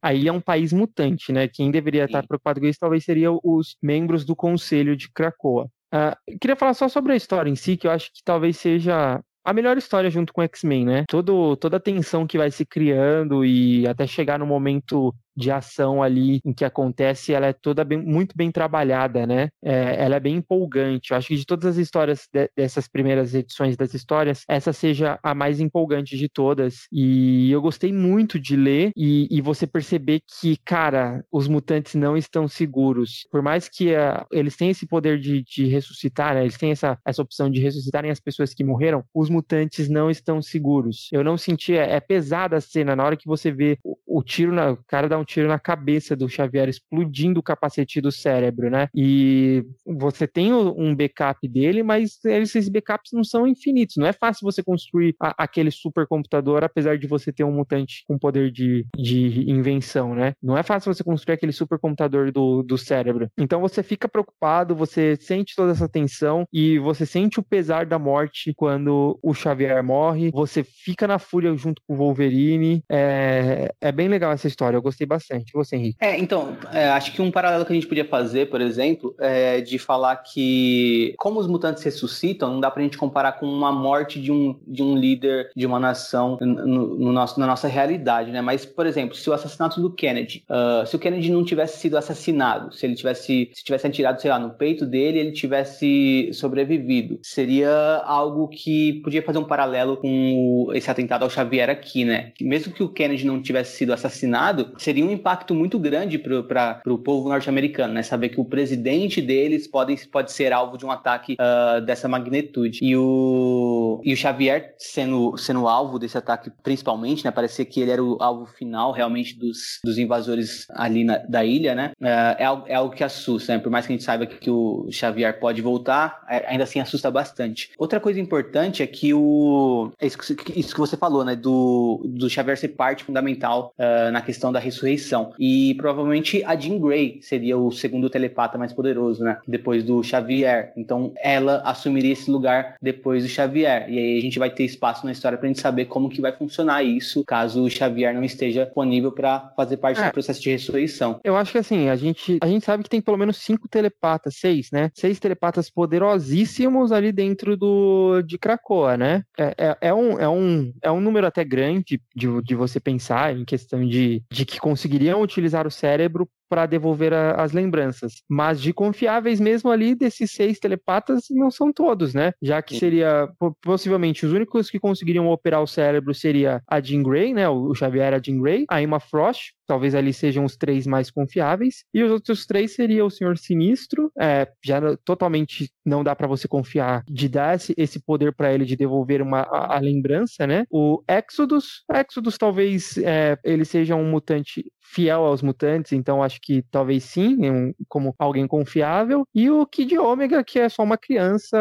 a ilha é um país mutante, né? Quem deveria Sim. estar preocupado com isso talvez seriam os membros do Conselho de Krakoa. Uh, queria falar só sobre a história em si, que eu acho que talvez seja a melhor história junto com X-Men, né? Todo, toda a tensão que vai se criando e até chegar no momento de ação ali em que acontece, ela é toda bem, muito bem trabalhada, né? É, ela é bem empolgante. Eu acho que de todas as histórias de, dessas primeiras edições das histórias, essa seja a mais empolgante de todas. E eu gostei muito de ler e, e você perceber que, cara, os mutantes não estão seguros. Por mais que uh, eles tenham esse poder de, de ressuscitar, né? Eles têm essa, essa opção de ressuscitarem as pessoas que morreram, os mutantes não estão seguros. Eu não senti, é, é pesada a cena, na hora que você vê o, o tiro, na, cara dá um um tiro na cabeça do Xavier, explodindo o capacete do cérebro, né? E você tem um backup dele, mas esses backups não são infinitos. Não é fácil você construir a, aquele supercomputador, apesar de você ter um mutante com poder de, de invenção, né? Não é fácil você construir aquele supercomputador do, do cérebro. Então você fica preocupado, você sente toda essa tensão e você sente o pesar da morte quando o Xavier morre. Você fica na fúria junto com o Wolverine. É, é bem legal essa história. Eu gostei bastante. Você, Henrique? É, então, é, acho que um paralelo que a gente podia fazer, por exemplo, é de falar que como os mutantes ressuscitam, não dá pra gente comparar com uma morte de um, de um líder de uma nação no, no nosso, na nossa realidade, né? Mas, por exemplo, se o assassinato do Kennedy, uh, se o Kennedy não tivesse sido assassinado, se ele tivesse, se tivesse atirado, sei lá, no peito dele, ele tivesse sobrevivido, seria algo que podia fazer um paralelo com esse atentado ao Xavier aqui, né? Mesmo que o Kennedy não tivesse sido assassinado, seria um impacto muito grande para o povo norte-americano, né? Saber que o presidente deles pode, pode ser alvo de um ataque uh, dessa magnitude. E o, e o Xavier sendo, sendo alvo desse ataque, principalmente, né? Parecia que ele era o alvo final realmente dos, dos invasores ali na, da ilha, né? Uh, é, algo, é algo que assusta, né? Por mais que a gente saiba que, que o Xavier pode voltar, é, ainda assim assusta bastante. Outra coisa importante é que o. É isso que, isso que você falou, né? Do, do Xavier ser parte fundamental uh, na questão da ressurreição ressurreição. E provavelmente a Jean Grey seria o segundo telepata mais poderoso, né? Depois do Xavier. Então ela assumiria esse lugar depois do Xavier. E aí a gente vai ter espaço na história pra gente saber como que vai funcionar isso, caso o Xavier não esteja disponível para fazer parte é. do processo de ressurreição. Eu acho que assim, a gente, a gente sabe que tem pelo menos cinco telepatas, seis, né? Seis telepatas poderosíssimos ali dentro do de Krakoa, né? É, é, é um, é, um, é um número até grande de, de você pensar em questão de, de que conseguiriam utilizar o cérebro para devolver a, as lembranças. Mas de confiáveis mesmo ali, desses seis telepatas, não são todos, né? Já que seria, possivelmente, os únicos que conseguiriam operar o cérebro seria a Jean Grey, né? O Xavier, a Jean Grey, a Emma Frost, talvez ali sejam os três mais confiáveis, e os outros três seria o Senhor Sinistro, é, já totalmente não dá para você confiar de dar esse, esse poder para ele de devolver uma, a, a, lembrança, né? O Exodus, Exodus talvez é, ele seja um mutante fiel aos mutantes, então acho que talvez sim, um, como alguém confiável. E o Kid Omega, que é só uma criança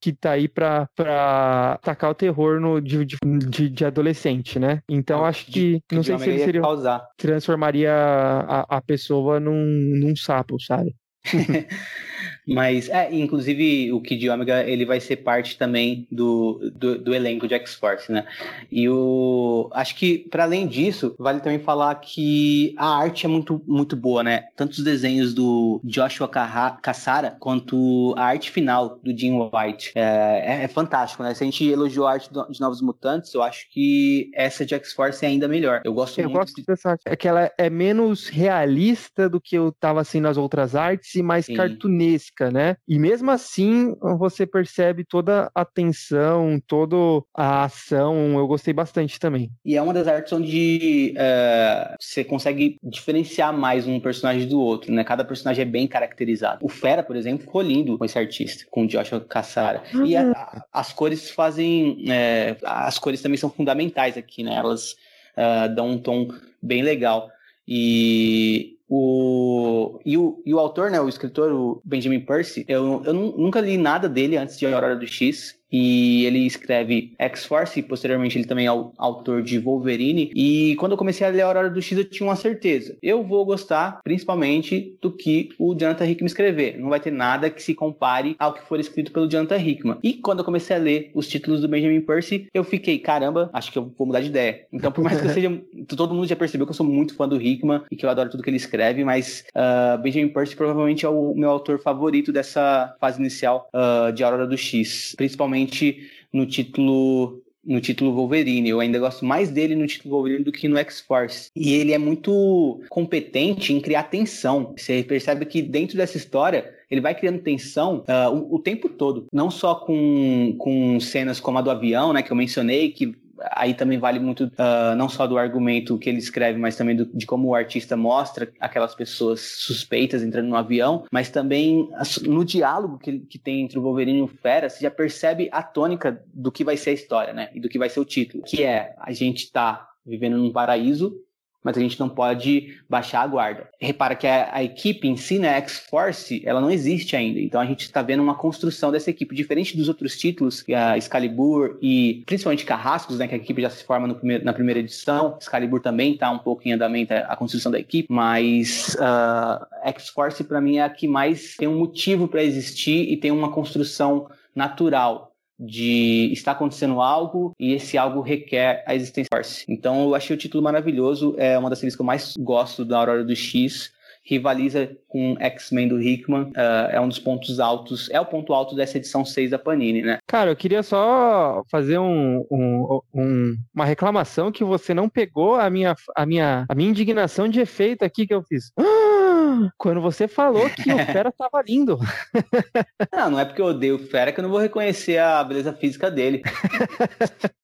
que tá aí pra, pra atacar o terror no, de, de, de adolescente, né? Então acho que. Não sei se ele seria. Causar. Transformaria a, a pessoa num, num sapo, sabe? Mas, é, inclusive o Kid Omega, ele vai ser parte também do, do, do elenco de X-Force, né? E o... Acho que, para além disso, vale também falar que a arte é muito, muito boa, né? Tanto os desenhos do Joshua Cassara, quanto a arte final do Jim White. É, é, é fantástico, né? Se a gente elogiou a arte de Novos Mutantes, eu acho que essa de X-Force é ainda melhor. Eu gosto eu muito. gosto de... dessa arte. É que ela é menos realista do que eu tava assim nas outras artes e mais Sim. cartunesca né? E mesmo assim, você percebe toda a tensão, toda a ação. Eu gostei bastante também. E é uma das artes onde é, você consegue diferenciar mais um personagem do outro, né? Cada personagem é bem caracterizado. O Fera, por exemplo, ficou lindo com esse artista, com o Joshua Cassara. Uhum. E a, a, as cores fazem. É, as cores também são fundamentais aqui, né? Elas uh, dão um tom bem legal. E o, e, o, e o autor, né, o escritor, o Benjamin Percy, eu, eu nunca li nada dele antes de Aurora do X e ele escreve X-Force, e posteriormente ele também é o autor de Wolverine. E quando eu comecei a ler a Aurora do X, eu tinha uma certeza. Eu vou gostar, principalmente, do que o Jonathan Hickman escrever. Não vai ter nada que se compare ao que for escrito pelo Jonathan Hickman. E quando eu comecei a ler os títulos do Benjamin Percy, eu fiquei, caramba, acho que eu vou mudar de ideia. Então, por mais que eu seja. todo mundo já percebeu que eu sou muito fã do Hickman e que eu adoro tudo que ele escreve, mas uh, Benjamin Percy provavelmente é o meu autor favorito dessa fase inicial uh, de Aurora do X. Principalmente principalmente no título no título Wolverine. Eu ainda gosto mais dele no título Wolverine do que no X-Force. E ele é muito competente em criar tensão. Você percebe que dentro dessa história ele vai criando tensão uh, o, o, tempo todo. Não só com, com cenas como a do avião, né, que eu mencionei, que aí também vale muito uh, não só do argumento que ele escreve, mas também do, de como o artista mostra aquelas pessoas suspeitas entrando no avião, mas também no diálogo que, que tem entre o Wolverine e o Fera, você já percebe a tônica do que vai ser a história, né? E do que vai ser o título, que é a gente tá vivendo num paraíso mas a gente não pode baixar a guarda. Repara que a, a equipe em si, né, X-Force, ela não existe ainda. Então a gente está vendo uma construção dessa equipe, diferente dos outros títulos, a Excalibur e principalmente Carrascos, né, que a equipe já se forma na primeira edição. Excalibur também está um pouco em andamento a construção da equipe, mas uh, X-Force para mim é a que mais tem um motivo para existir e tem uma construção natural de estar acontecendo algo e esse algo requer a existência Force. Então eu achei o título maravilhoso, é uma das séries que eu mais gosto da Aurora do X. Rivaliza com X-Men do Hickman, uh, é um dos pontos altos, é o ponto alto dessa edição 6 da Panini, né? Cara, eu queria só fazer um, um, um, uma reclamação que você não pegou a minha, a, minha, a minha indignação de efeito aqui que eu fiz. Ah! Quando você falou que o Fera tava lindo. Não, não é porque eu odeio o Fera que eu não vou reconhecer a beleza física dele.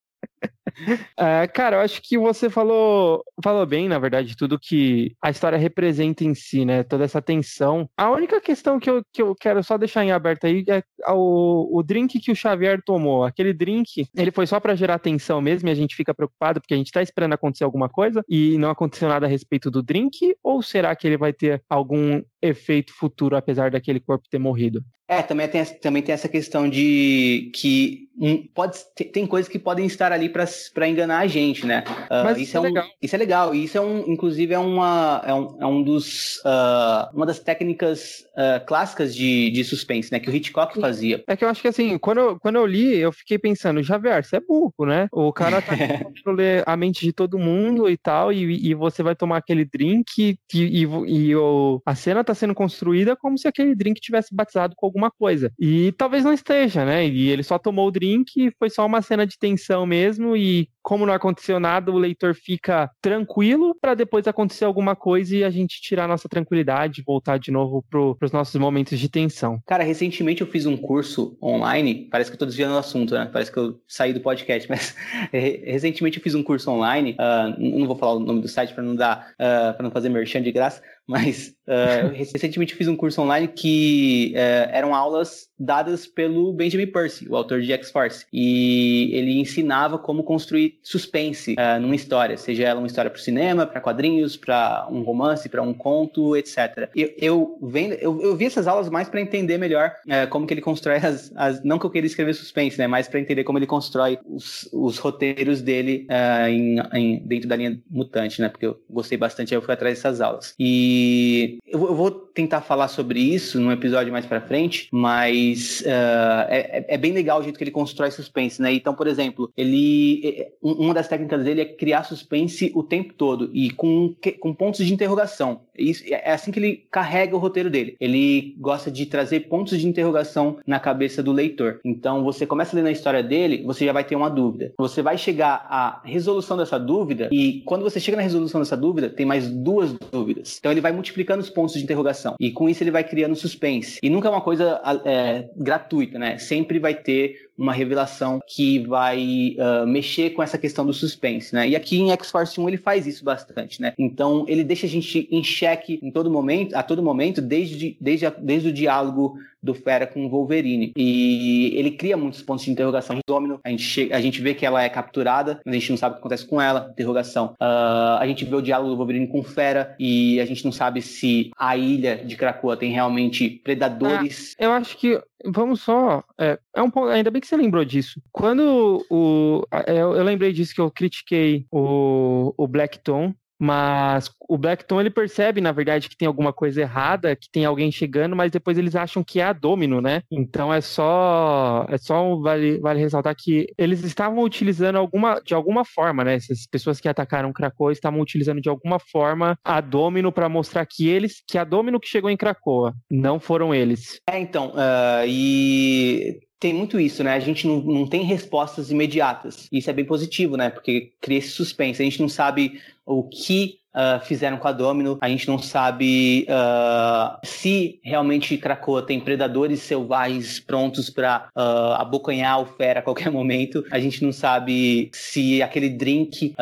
É, cara, eu acho que você falou, falou bem, na verdade, tudo que a história representa em si, né? Toda essa tensão. A única questão que eu, que eu quero só deixar em aberto aí é o, o drink que o Xavier tomou. Aquele drink, ele foi só para gerar tensão mesmo e a gente fica preocupado porque a gente tá esperando acontecer alguma coisa e não aconteceu nada a respeito do drink? Ou será que ele vai ter algum efeito futuro, apesar daquele corpo ter morrido. É, também tem, também tem essa questão de que um, pode, tem coisas que podem estar ali para enganar a gente, né? Uh, Mas isso, é, é, um, legal. Isso é legal. E isso é um, inclusive, é uma, é um, é um dos, uh, uma das técnicas uh, clássicas de, de suspense, né? Que o Hitchcock fazia. É que eu acho que assim, quando eu, quando eu li, eu fiquei pensando, Javier, você é burro, né? O cara tá tentando ler a mente de todo mundo e tal, e, e você vai tomar aquele drink e, e, e o, a cena tá sendo construída como se aquele drink tivesse batizado com algum alguma coisa. E talvez não esteja, né? E ele só tomou o drink, foi só uma cena de tensão mesmo, e como não aconteceu nada, o leitor fica tranquilo para depois acontecer alguma coisa e a gente tirar nossa tranquilidade, voltar de novo pro, pros nossos momentos de tensão. Cara, recentemente eu fiz um curso online, parece que eu tô desviando o assunto, né? Parece que eu saí do podcast, mas recentemente eu fiz um curso online, uh, não vou falar o nome do site para não dar, uh, para não fazer merchan de graça, mas uh, recentemente fiz um curso online que uh, eram aulas dadas pelo Benjamin Percy, o autor de X-Force. E ele ensinava como construir suspense uh, numa história, seja ela uma história para o cinema, para quadrinhos, para um romance, para um conto, etc. Eu, eu, vendo, eu, eu vi essas aulas mais para entender melhor como que ele constrói as, as, Não que eu queira escrever suspense, né? Mas para entender como ele constrói os, os roteiros dele em, em, dentro da linha mutante, né? Porque eu gostei bastante, aí eu fui atrás dessas aulas. E e eu vou tentar falar sobre isso num episódio mais para frente, mas uh, é, é, bem legal o jeito que ele constrói suspense, né? Então, por exemplo, ele é, uma das técnicas dele é criar suspense o tempo todo e com, com pontos de interrogação. Isso, é assim que ele carrega o roteiro dele. Ele gosta de trazer pontos de interrogação na cabeça do leitor. Então, você começa a ler na história dele, você já vai ter uma dúvida. Você vai chegar à resolução dessa dúvida e quando você chega na resolução dessa dúvida, tem mais duas dúvidas. Então, ele vai multiplicando os pontos de interrogação. E com isso ele vai criando suspense. E nunca é uma coisa é, gratuita, né? Sempre vai ter uma revelação que vai uh, mexer com essa questão do suspense, né? E aqui em X-Force 1 ele faz isso bastante, né? Então ele deixa a gente em xeque em todo momento, a todo momento, desde, desde, a, desde o diálogo do Fera com o Wolverine. E ele cria muitos pontos de interrogação de Domino. A gente, chega, a gente vê que ela é capturada, mas a gente não sabe o que acontece com ela. Interrogação. Uh, a gente vê o diálogo do Wolverine com o Fera e a gente não sabe se a ilha de Krakoa tem realmente predadores. Ah, eu acho que Vamos só. É, é um ponto, ainda bem que você lembrou disso. Quando o. Eu, eu lembrei disso que eu critiquei o, o Blackton mas o Blackton ele percebe, na verdade, que tem alguma coisa errada, que tem alguém chegando, mas depois eles acham que é a Domino, né? Então é só é só vale, vale ressaltar que eles estavam utilizando alguma de alguma forma, né? Essas pessoas que atacaram Krakoa estavam utilizando de alguma forma a Domino para mostrar que eles, que a Domino que chegou em Krakoa, não foram eles. É, então, uh, e tem muito isso, né? A gente não, não tem respostas imediatas. Isso é bem positivo, né? Porque cria esse suspense. A gente não sabe o que uh, fizeram com a Domino. A gente não sabe uh, se realmente Krakoa tem predadores selvagens prontos para uh, abocanhar o Fera a qualquer momento. A gente não sabe se aquele drink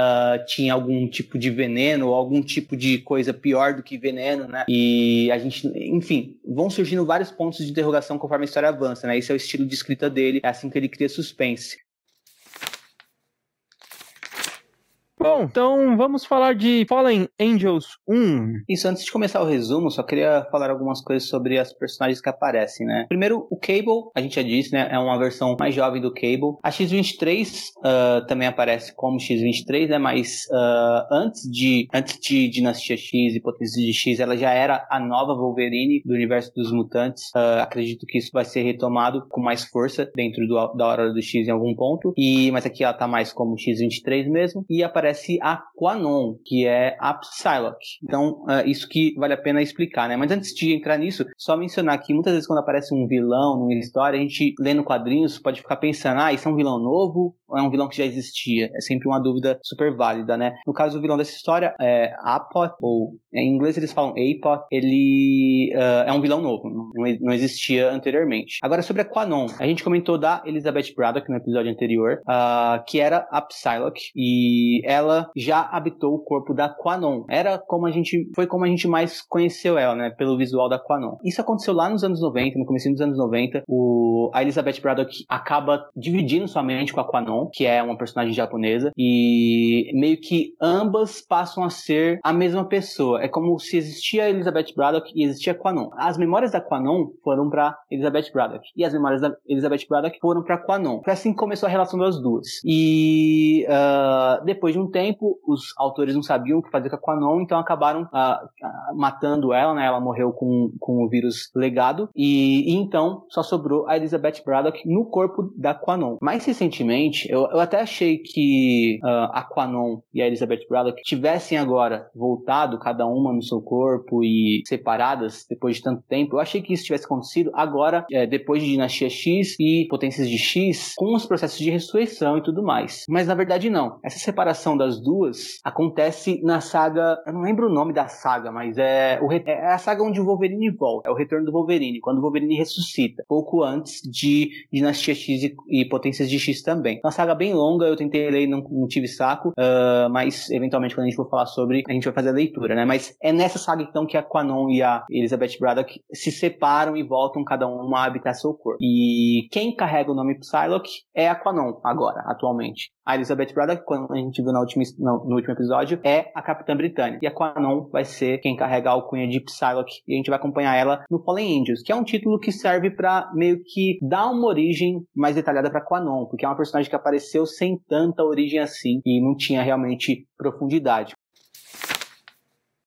tinha algum tipo de veneno ou algum tipo de coisa pior do que veneno, né? E a gente, enfim, vão surgindo vários pontos de interrogação conforme a história avança, né? Esse é o estilo de escrita dele, é assim que ele cria suspense. Bom, então vamos falar de Fallen Angels 1. Isso, antes de começar o resumo, só queria falar algumas coisas sobre as personagens que aparecem, né? Primeiro, o Cable, a gente já disse, né? É uma versão mais jovem do Cable. A X-23 uh, também aparece como X-23, né? Mas uh, antes de antes de Dinastia X e Potência de X, ela já era a nova Wolverine do universo dos mutantes. Uh, acredito que isso vai ser retomado com mais força dentro do, da Hora do X em algum ponto. E, mas aqui ela tá mais como X-23 mesmo. E aparece a Quanon, que é a Psylocke. Então, uh, isso que vale a pena explicar, né? Mas antes de entrar nisso, só mencionar que muitas vezes quando aparece um vilão numa história, a gente lendo quadrinhos pode ficar pensando, ah, isso é um vilão novo ou é um vilão que já existia? É sempre uma dúvida super válida, né? No caso, o vilão dessa história é Apot, ou em inglês eles falam Apot, ele uh, é um vilão novo, não, não existia anteriormente. Agora, sobre a Quanon, a gente comentou da Elizabeth Braddock no episódio anterior, uh, que era a Psylocke, e ela ela já habitou o corpo da Quanon. Era como a gente, foi como a gente mais conheceu ela, né, pelo visual da Quanon. Isso aconteceu lá nos anos 90, no começo dos anos 90. O, a Elizabeth Braddock acaba dividindo sua mente com a Quanon. Que é uma personagem japonesa, e meio que ambas passam a ser a mesma pessoa. É como se existia Elizabeth Braddock e existia Quanon. As memórias da Quanon foram para Elizabeth Braddock e as memórias da Elizabeth Braddock foram para Quanon. Foi assim que começou a relação das duas. E uh, depois de um tempo, os autores não sabiam o que fazer com a Quanon, então acabaram uh, matando ela, né? Ela morreu com, com o vírus legado e, e então só sobrou a Elizabeth Braddock no corpo da Quanon. Mais recentemente, eu, eu até achei que uh, a Quanon e a Elizabeth Braddock tivessem agora voltado, cada uma no seu corpo e separadas depois de tanto tempo. Eu achei que isso tivesse acontecido agora, é, depois de Dinastia X e Potências de X, com os processos de ressurreição e tudo mais. Mas na verdade não. Essa separação das duas acontece na saga. Eu não lembro o nome da saga, mas é, o, é a saga onde o Wolverine volta. É o retorno do Wolverine, quando o Wolverine ressuscita. Pouco antes de Dinastia X e, e Potências de X também. Uma saga bem longa, eu tentei ler e não, não tive saco, uh, mas eventualmente quando a gente for falar sobre, a gente vai fazer a leitura, né? Mas é nessa saga então que a Quanon e a Elizabeth Braddock se separam e voltam cada uma a habitar seu corpo. E quem carrega o nome Psylocke é a Quanon agora, atualmente. A Elizabeth Braddock, quando a gente viu no último, no, no último episódio, é a Capitã Britânia. E a Quanon vai ser quem carrega a alcunha de Psylocke. E a gente vai acompanhar ela no Fallen Angels, que é um título que serve para meio que dar uma origem mais detalhada para Quanon, porque é uma personagem que apareceu sem tanta origem assim e não tinha realmente profundidade.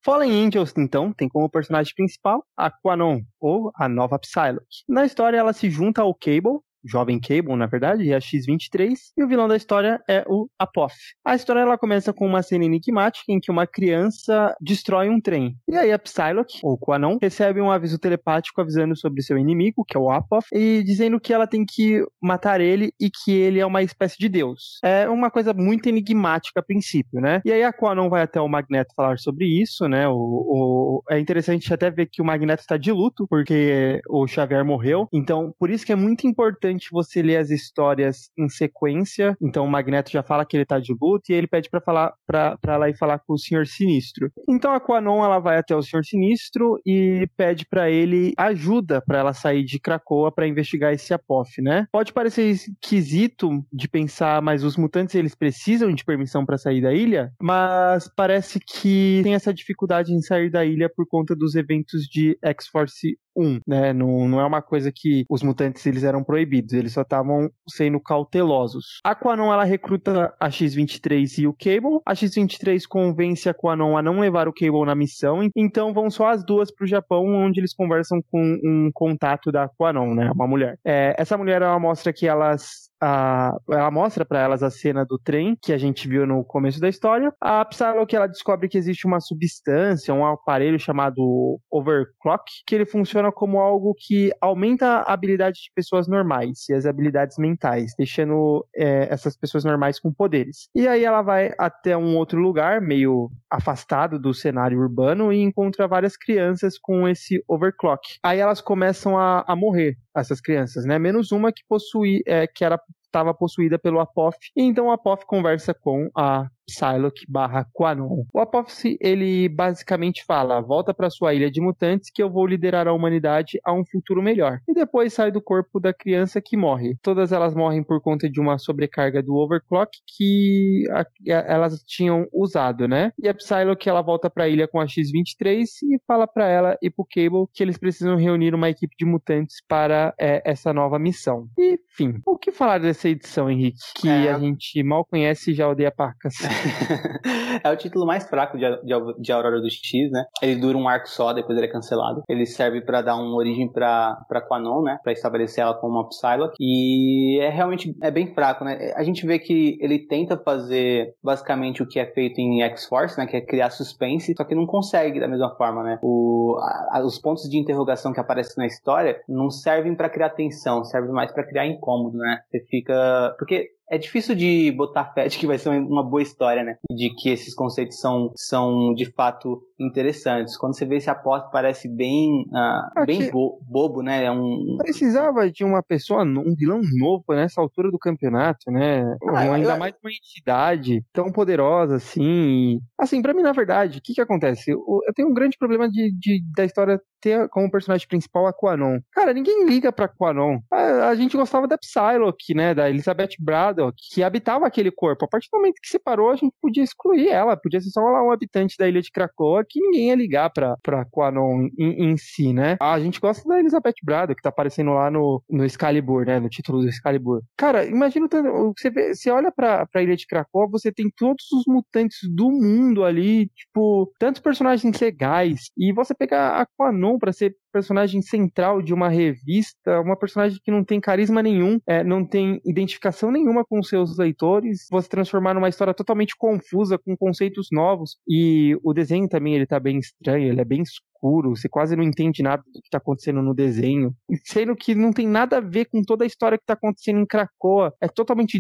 Fallen Angels, então, tem como personagem principal a Quanon, ou a nova Psylocke. Na história, ela se junta ao Cable, jovem Cable, na verdade, é a X-23, e o vilão da história é o Apophis. A história ela começa com uma cena enigmática em que uma criança destrói um trem. E aí a Psylocke, ou Quanon, recebe um aviso telepático avisando sobre seu inimigo, que é o Apophis, e dizendo que ela tem que matar ele e que ele é uma espécie de deus. É uma coisa muito enigmática a princípio, né? E aí a Quanon vai até o Magneto falar sobre isso, né? O, o... É interessante até ver que o Magneto está de luto, porque o Xavier morreu. Então, por isso que é muito importante você ler as histórias em sequência. Então o Magneto já fala que ele tá de luto e ele pede para falar para lá e falar com o Senhor Sinistro. Então a Quanon ela vai até o Senhor Sinistro e pede para ele ajuda para ela sair de Krakoa para investigar esse Apof, né? Pode parecer esquisito de pensar, mas os mutantes eles precisam de permissão para sair da ilha, mas parece que tem essa dificuldade em sair da ilha por conta dos eventos de X-Force 1, né? Não, não é uma coisa que os mutantes eles eram proibidos, eles só estavam sendo cautelosos. A Quanon ela recruta a X-23 e o Cable. A X-23 convence a Quanon a não levar o Cable na missão, então vão só as duas para o Japão, onde eles conversam com um contato da Quanon, né? Uma mulher. É, essa mulher ela mostra que elas a, ela mostra para elas a cena do trem que a gente viu no começo da história. A Psylocke ela descobre que existe uma substância, um aparelho chamado overclock, que ele funciona como algo que aumenta a habilidade de pessoas normais e as habilidades mentais, deixando é, essas pessoas normais com poderes. E aí ela vai até um outro lugar, meio afastado do cenário urbano, e encontra várias crianças com esse overclock. Aí elas começam a, a morrer essas crianças, né? Menos uma que possui, é, que era estava possuída pelo Apophis. E então o Apophis conversa com a Psylocke barra Quanon. O Apophis, ele basicamente fala, volta para sua ilha de mutantes que eu vou liderar a humanidade a um futuro melhor. E depois sai do corpo da criança que morre. Todas elas morrem por conta de uma sobrecarga do overclock que a, a, elas tinham usado, né? E a Psylocke, ela volta para a ilha com a X-23 e fala para ela e pro Cable que eles precisam reunir uma equipe de mutantes para é, essa nova missão. E, enfim, o que falar dessa edição, Henrique? Que é... a gente mal conhece e já odeia pacas. é o título mais fraco de, de, de, Aurora do X, né? Ele dura um arco só, depois ele é cancelado. Ele serve para dar uma origem pra, pra Quanon, né? Pra estabelecer ela como uma Psylocke. E é realmente é bem fraco, né? A gente vê que ele tenta fazer basicamente o que é feito em X-Force, né? Que é criar suspense, só que não consegue da mesma forma, né? O, a, os pontos de interrogação que aparecem na história não servem para criar tensão, servem mais para criar incômodo, né? Você fica. Porque é difícil de botar fé de que vai ser uma boa história, né? De que esses conceitos são, são de fato interessantes. Quando você vê esse apóstolo, parece bem, uh, bem bo bobo, né? É um... Precisava de uma pessoa, um vilão novo nessa altura do campeonato, né? Ah, ainda eu... mais uma entidade tão poderosa assim. Assim, para mim, na verdade, o que que acontece? Eu, eu, tenho um grande problema de, de da história ter como personagem principal a Quanon. Cara, ninguém liga pra Quanon. A, a gente gostava da Psylocke, né? Da Elizabeth Brad Braddock, que habitava aquele corpo. A partir do momento que separou, a gente podia excluir ela, podia ser só um habitante da ilha de Krakoa que ninguém ia ligar pra, pra Quanon em, em si, né? A gente gosta da Elizabeth Braddock, que tá aparecendo lá no, no Excalibur, né? No título do Excalibur. Cara, imagina, você, vê, você olha pra, pra ilha de Krakoa, você tem todos os mutantes do mundo ali, tipo, tantos personagens legais, e você pegar a Quanon pra ser personagem central de uma revista, uma personagem que não tem carisma nenhum, é, não tem identificação nenhuma com seus leitores, você transformar numa história totalmente confusa, com conceitos novos, e o desenho também ele tá bem estranho, ele é bem escuro, você quase não entende nada do que está acontecendo no desenho, sendo que não tem nada a ver com toda a história que está acontecendo em Krakoa, é totalmente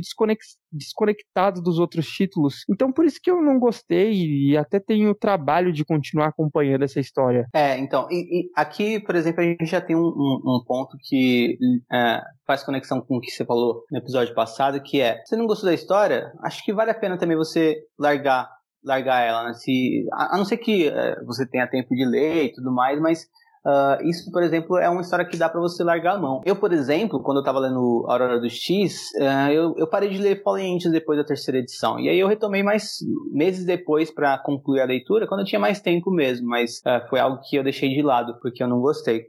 desconectado dos outros títulos. Então por isso que eu não gostei e até tenho o trabalho de continuar acompanhando essa história. É, então, e, e aqui, por exemplo, a gente já tem um, um, um ponto que é, faz conexão com o que você falou no episódio passado, que é, você não gostou da história? Acho que vale a pena também você largar largar ela, né? Se, a, a não ser que é, você tenha tempo de ler e tudo mais, mas Uh, isso, por exemplo, é uma história que dá para você largar a mão. Eu, por exemplo, quando eu tava lendo Aurora do X, uh, eu, eu, parei de ler Angels depois da terceira edição. E aí eu retomei mais meses depois para concluir a leitura, quando eu tinha mais tempo mesmo. Mas uh, foi algo que eu deixei de lado, porque eu não gostei.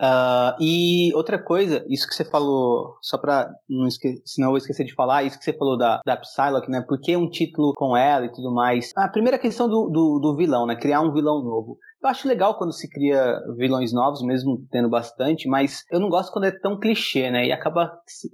e outra coisa, isso que você falou, só pra não esquecer, senão eu vou esquecer de falar, isso que você falou da, da Psylocke, né? Por que um título com ela e tudo mais? A primeira questão do, do, do vilão, né? Criar um vilão novo. Eu acho legal quando se cria vilões novos, mesmo tendo bastante, mas eu não gosto quando é tão clichê, né? E acaba,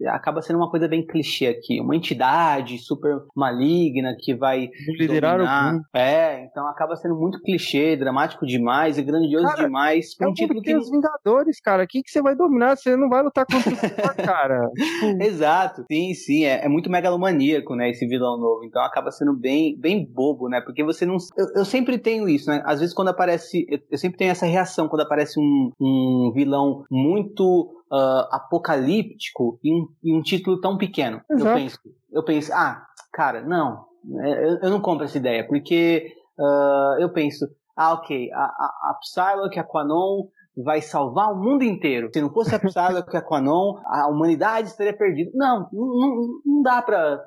acaba sendo uma coisa bem clichê aqui. Uma entidade super maligna que vai. Liderar dominar. o É, então acaba sendo muito clichê, dramático demais e grandioso cara, demais. É um título que. os Vingadores, cara. O que, que você vai dominar? Você não vai lutar contra o cara. Tipo... Exato, sim, sim. É, é, muito megalomaníaco, né? Esse vilão novo. Então acaba sendo bem, bem bobo, né? Porque você não. Eu, eu sempre tenho isso, né? Às vezes quando aparece eu sempre tenho essa reação quando aparece um, um vilão muito uh, apocalíptico em um, em um, título tão pequeno. Exato. Eu penso, eu penso, ah, cara, não, é, eu, eu não compro essa ideia, porque uh, eu penso, ah, ok, a, a, a Psylocke, a Quanon vai salvar o mundo inteiro. Se não fosse a Psylocke e a Quanon, a humanidade estaria perdida. Não, não, não dá pra,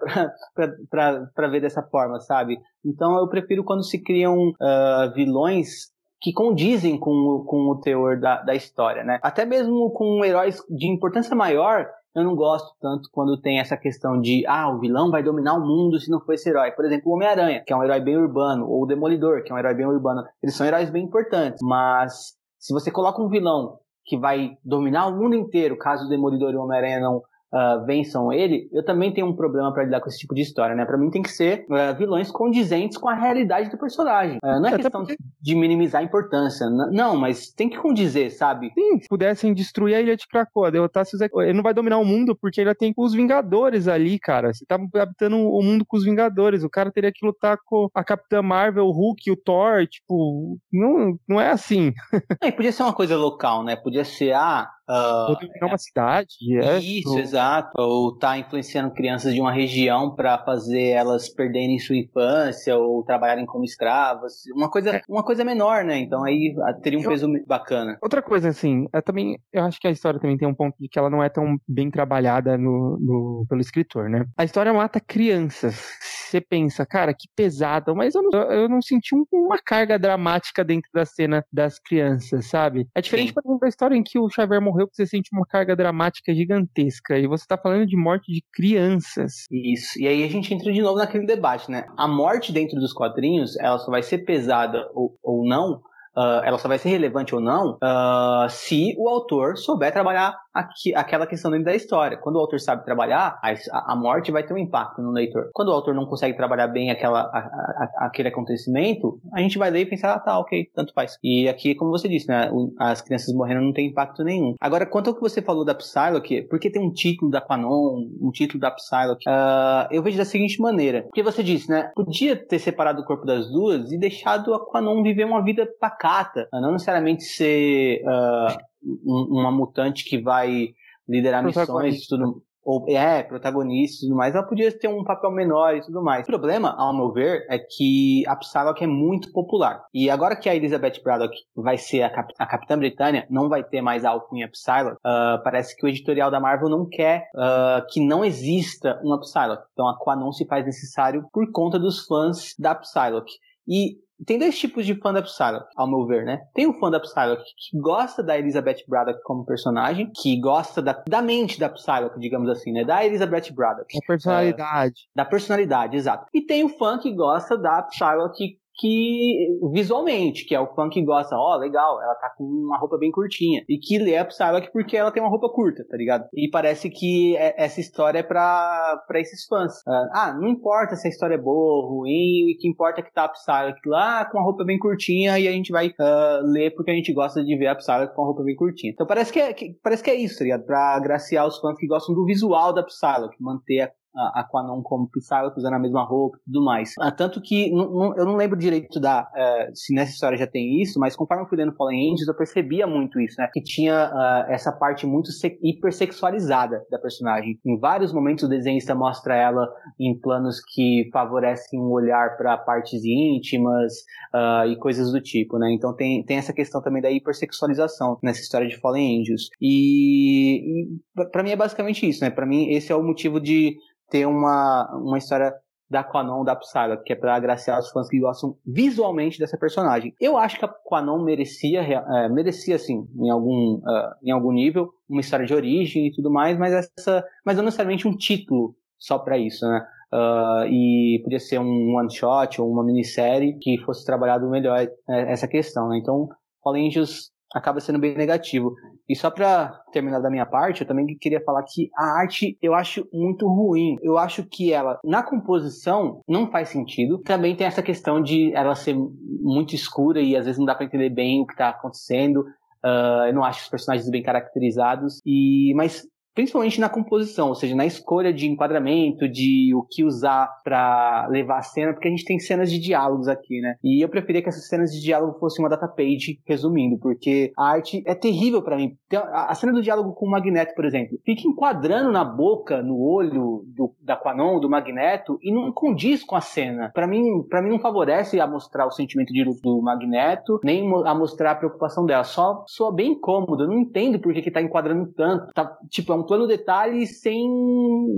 pra, pra, pra, ver dessa forma, sabe? Então eu prefiro quando se criam uh, vilões que condizem com, com o teor da, da história, né? Até mesmo com heróis de importância maior, eu não gosto tanto quando tem essa questão de, ah, o vilão vai dominar o mundo se não for esse herói. Por exemplo, o Homem-Aranha, que é um herói bem urbano, ou o Demolidor, que é um herói bem urbano. Eles são heróis bem importantes, mas se você coloca um vilão que vai dominar o mundo inteiro, caso o Demolidor e o Homem-Aranha não uh, vençam ele, eu também tenho um problema para lidar com esse tipo de história, né? Para mim tem que ser uh, vilões condizentes com a realidade do personagem. Uh, não é questão porque... de minimizar a importância, não, mas tem que condizer, sabe? Sim, se pudessem destruir a ilha de Krakoa, derrotar se ele não vai dominar o mundo porque ele tem com os Vingadores ali, cara. Você tá habitando o mundo com os Vingadores, o cara teria que lutar com a Capitã Marvel, o Hulk, o Thor, tipo, não, não é assim. é, podia ser uma coisa local, né? Podia ser, ah, Uh, Ou uma cidade. É, isso, ou... exato. Ou tá influenciando crianças de uma região para fazer elas perderem sua infância ou trabalharem como escravas. Uma coisa, é. uma coisa menor, né? Então aí ah, teria um eu... peso bacana. Outra coisa, assim, é também, eu acho que a história também tem um ponto de que ela não é tão bem trabalhada no, no pelo escritor, né? A história mata crianças. Você pensa, cara, que pesada, mas eu não, eu não senti uma carga dramática dentro da cena das crianças, sabe? É diferente, Sim. por exemplo, da história em que o Xavier morreu morreu porque você sente uma carga dramática gigantesca. E você tá falando de morte de crianças. Isso. E aí a gente entra de novo naquele debate, né? A morte dentro dos quadrinhos, ela só vai ser pesada ou, ou não Uh, ela só vai ser relevante ou não uh, se o autor souber trabalhar aqui, aquela questão dentro da história. Quando o autor sabe trabalhar, a, a, morte vai ter um impacto no leitor. Quando o autor não consegue trabalhar bem aquela, a, a, aquele acontecimento, a gente vai ler e pensar, ah, tá, ok, tanto faz. E aqui, como você disse, né, as crianças morrendo não tem impacto nenhum. Agora, quanto ao que você falou da Psylocke, porque tem um título da Quanon, um título da Psylocke, uh, eu vejo da seguinte maneira. Porque você disse, né, podia ter separado o corpo das duas e deixado a Quanon viver uma vida pacata, não necessariamente ser uh, uma mutante que vai liderar missões e tudo. ou é, protagonista e tudo mais, ela podia ter um papel menor e tudo mais. O problema, ao meu ver, é que a Psylocke é muito popular. E agora que a Elizabeth Braddock vai ser a, cap a Capitã Britânia, não vai ter mais a alcunha Psylocke, uh, parece que o editorial da Marvel não quer uh, que não exista uma Psylocke. Então a Quanon se faz necessário por conta dos fãs da Psylocke. E tem dois tipos de fã da Psylocke, ao meu ver, né? Tem o fã da Psylocke que gosta da Elizabeth Braddock como personagem, que gosta da, da mente da Psylocke, digamos assim, né? Da Elizabeth Braddock. Da personalidade. Uh, da personalidade, exato. E tem o fã que gosta da Psylocke que visualmente, que é o fã que gosta, ó, oh, legal, ela tá com uma roupa bem curtinha. E que lê a Psylocke porque ela tem uma roupa curta, tá ligado? E parece que é, essa história é pra, pra esses fãs. Ah, não importa se a história é boa ou ruim, o que importa é que tá a Psylocke lá com uma roupa bem curtinha e a gente vai uh, ler porque a gente gosta de ver a Psylocke com uma roupa bem curtinha. Então parece que é, que, parece que é isso, tá ligado? Pra agraciar os fãs que gostam do visual da Psylocke, manter a a Quanon como Psylocke usando a mesma roupa e tudo mais. Ah, tanto que eu não lembro direito da uh, se nessa história já tem isso, mas conforme eu fui lendo Fallen Angels, eu percebia muito isso, né? Que tinha uh, essa parte muito hipersexualizada da personagem. Em vários momentos o desenhista mostra ela em planos que favorecem um olhar para partes íntimas uh, e coisas do tipo, né? Então tem, tem essa questão também da hipersexualização nessa história de Fallen Angels. E, e para mim é basicamente isso, né? Para mim esse é o motivo de ter uma, uma história da Quanon da Psylocke, que é para agraciar os fãs que gostam visualmente dessa personagem. Eu acho que a Quanon merecia, é, merecia assim, em algum, uh, em algum nível, uma história de origem e tudo mais, mas essa, mas não necessariamente um título só para isso, né? Uh, e podia ser um one shot ou uma minissérie que fosse trabalhado melhor é, essa questão, né? Então, Fallen Angels acaba sendo bem negativo. E só para terminar da minha parte, eu também queria falar que a arte eu acho muito ruim. Eu acho que ela, na composição, não faz sentido. Também tem essa questão de ela ser muito escura e às vezes não dá para entender bem o que tá acontecendo. Uh, eu não acho os personagens bem caracterizados. E, mas principalmente na composição, ou seja, na escolha de enquadramento, de o que usar para levar a cena, porque a gente tem cenas de diálogos aqui, né? E eu preferia que essas cenas de diálogo fossem uma data page, resumindo, porque a arte é terrível para mim. A cena do diálogo com o Magneto, por exemplo, fica enquadrando na boca, no olho do, da Quanon, do Magneto, e não condiz com a cena. Para mim, para mim não favorece a mostrar o sentimento de luto do Magneto, nem a mostrar a preocupação dela. Só soa bem incômodo. Eu não entendo por que, que tá enquadrando tanto. Tá, tipo, é um plano detalhe sem,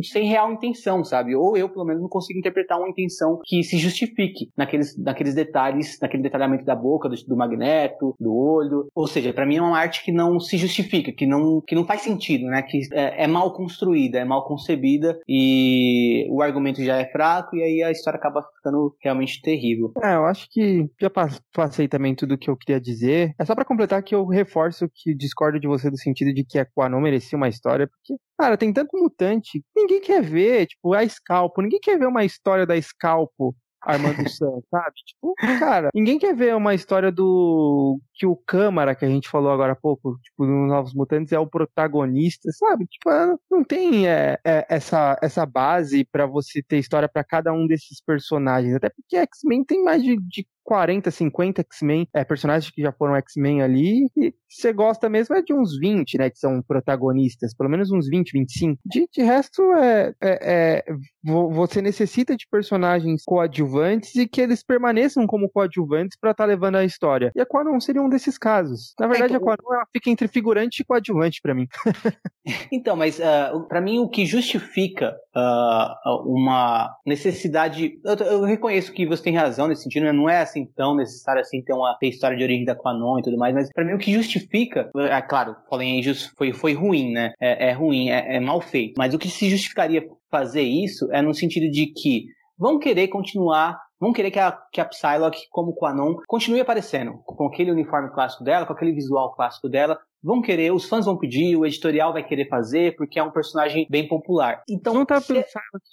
sem real intenção, sabe? Ou eu, pelo menos, não consigo interpretar uma intenção que se justifique naqueles, naqueles detalhes, naquele detalhamento da boca, do, do magneto, do olho. Ou seja, para mim é uma arte que não se justifica, que não, que não faz sentido, né? Que é, é mal construída, é mal concebida e o argumento já é fraco e aí a história acaba ficando realmente terrível. É, eu acho que já passei também tudo o que eu queria dizer. É só para completar que eu reforço que discordo de você do sentido de que a Quanon merecia uma história, porque, cara, tem tanto mutante. Ninguém quer ver, tipo, a Scalpo. Ninguém quer ver uma história da Scalpo Armando San, sabe? Tipo, cara, ninguém quer ver uma história do que o Câmara, que a gente falou agora há pouco, tipo, no Novos Mutantes, é o protagonista, sabe? Tipo, não tem é, é, essa, essa base para você ter história para cada um desses personagens. Até porque X-Men tem mais de, de 40, 50 X-Men, é, personagens que já foram X-Men ali, e você gosta mesmo é de uns 20, né, que são protagonistas, pelo menos uns 20, 25. De, de resto, é, é, é, você necessita de personagens coadjuvantes e que eles permaneçam como coadjuvantes para estar tá levando a história. E a Quanon seria um desses casos. Na verdade, é, então... a Quanon ela fica entre figurante e coadjuvante para mim. então, mas uh, ah, para mim o que justifica uh, uma necessidade, eu, eu, reconheço que você tem razão nesse sentido, né? não é assim tão necessário assim ter uma história de origem da Quanon e tudo mais, mas para mim o que justifica, é claro, Fallen Angels foi, foi ruim, né? É, é ruim, é, é mal feito, mas o que se justificaria fazer isso é no sentido de que vão querer continuar vão querer que a, que a Psylocke, como Quanon, continue aparecendo com aquele uniforme clássico dela, com aquele visual clássico dela, vão querer, os fãs vão pedir, o editorial vai querer fazer, porque é um personagem bem popular. Então, Junta se... pelo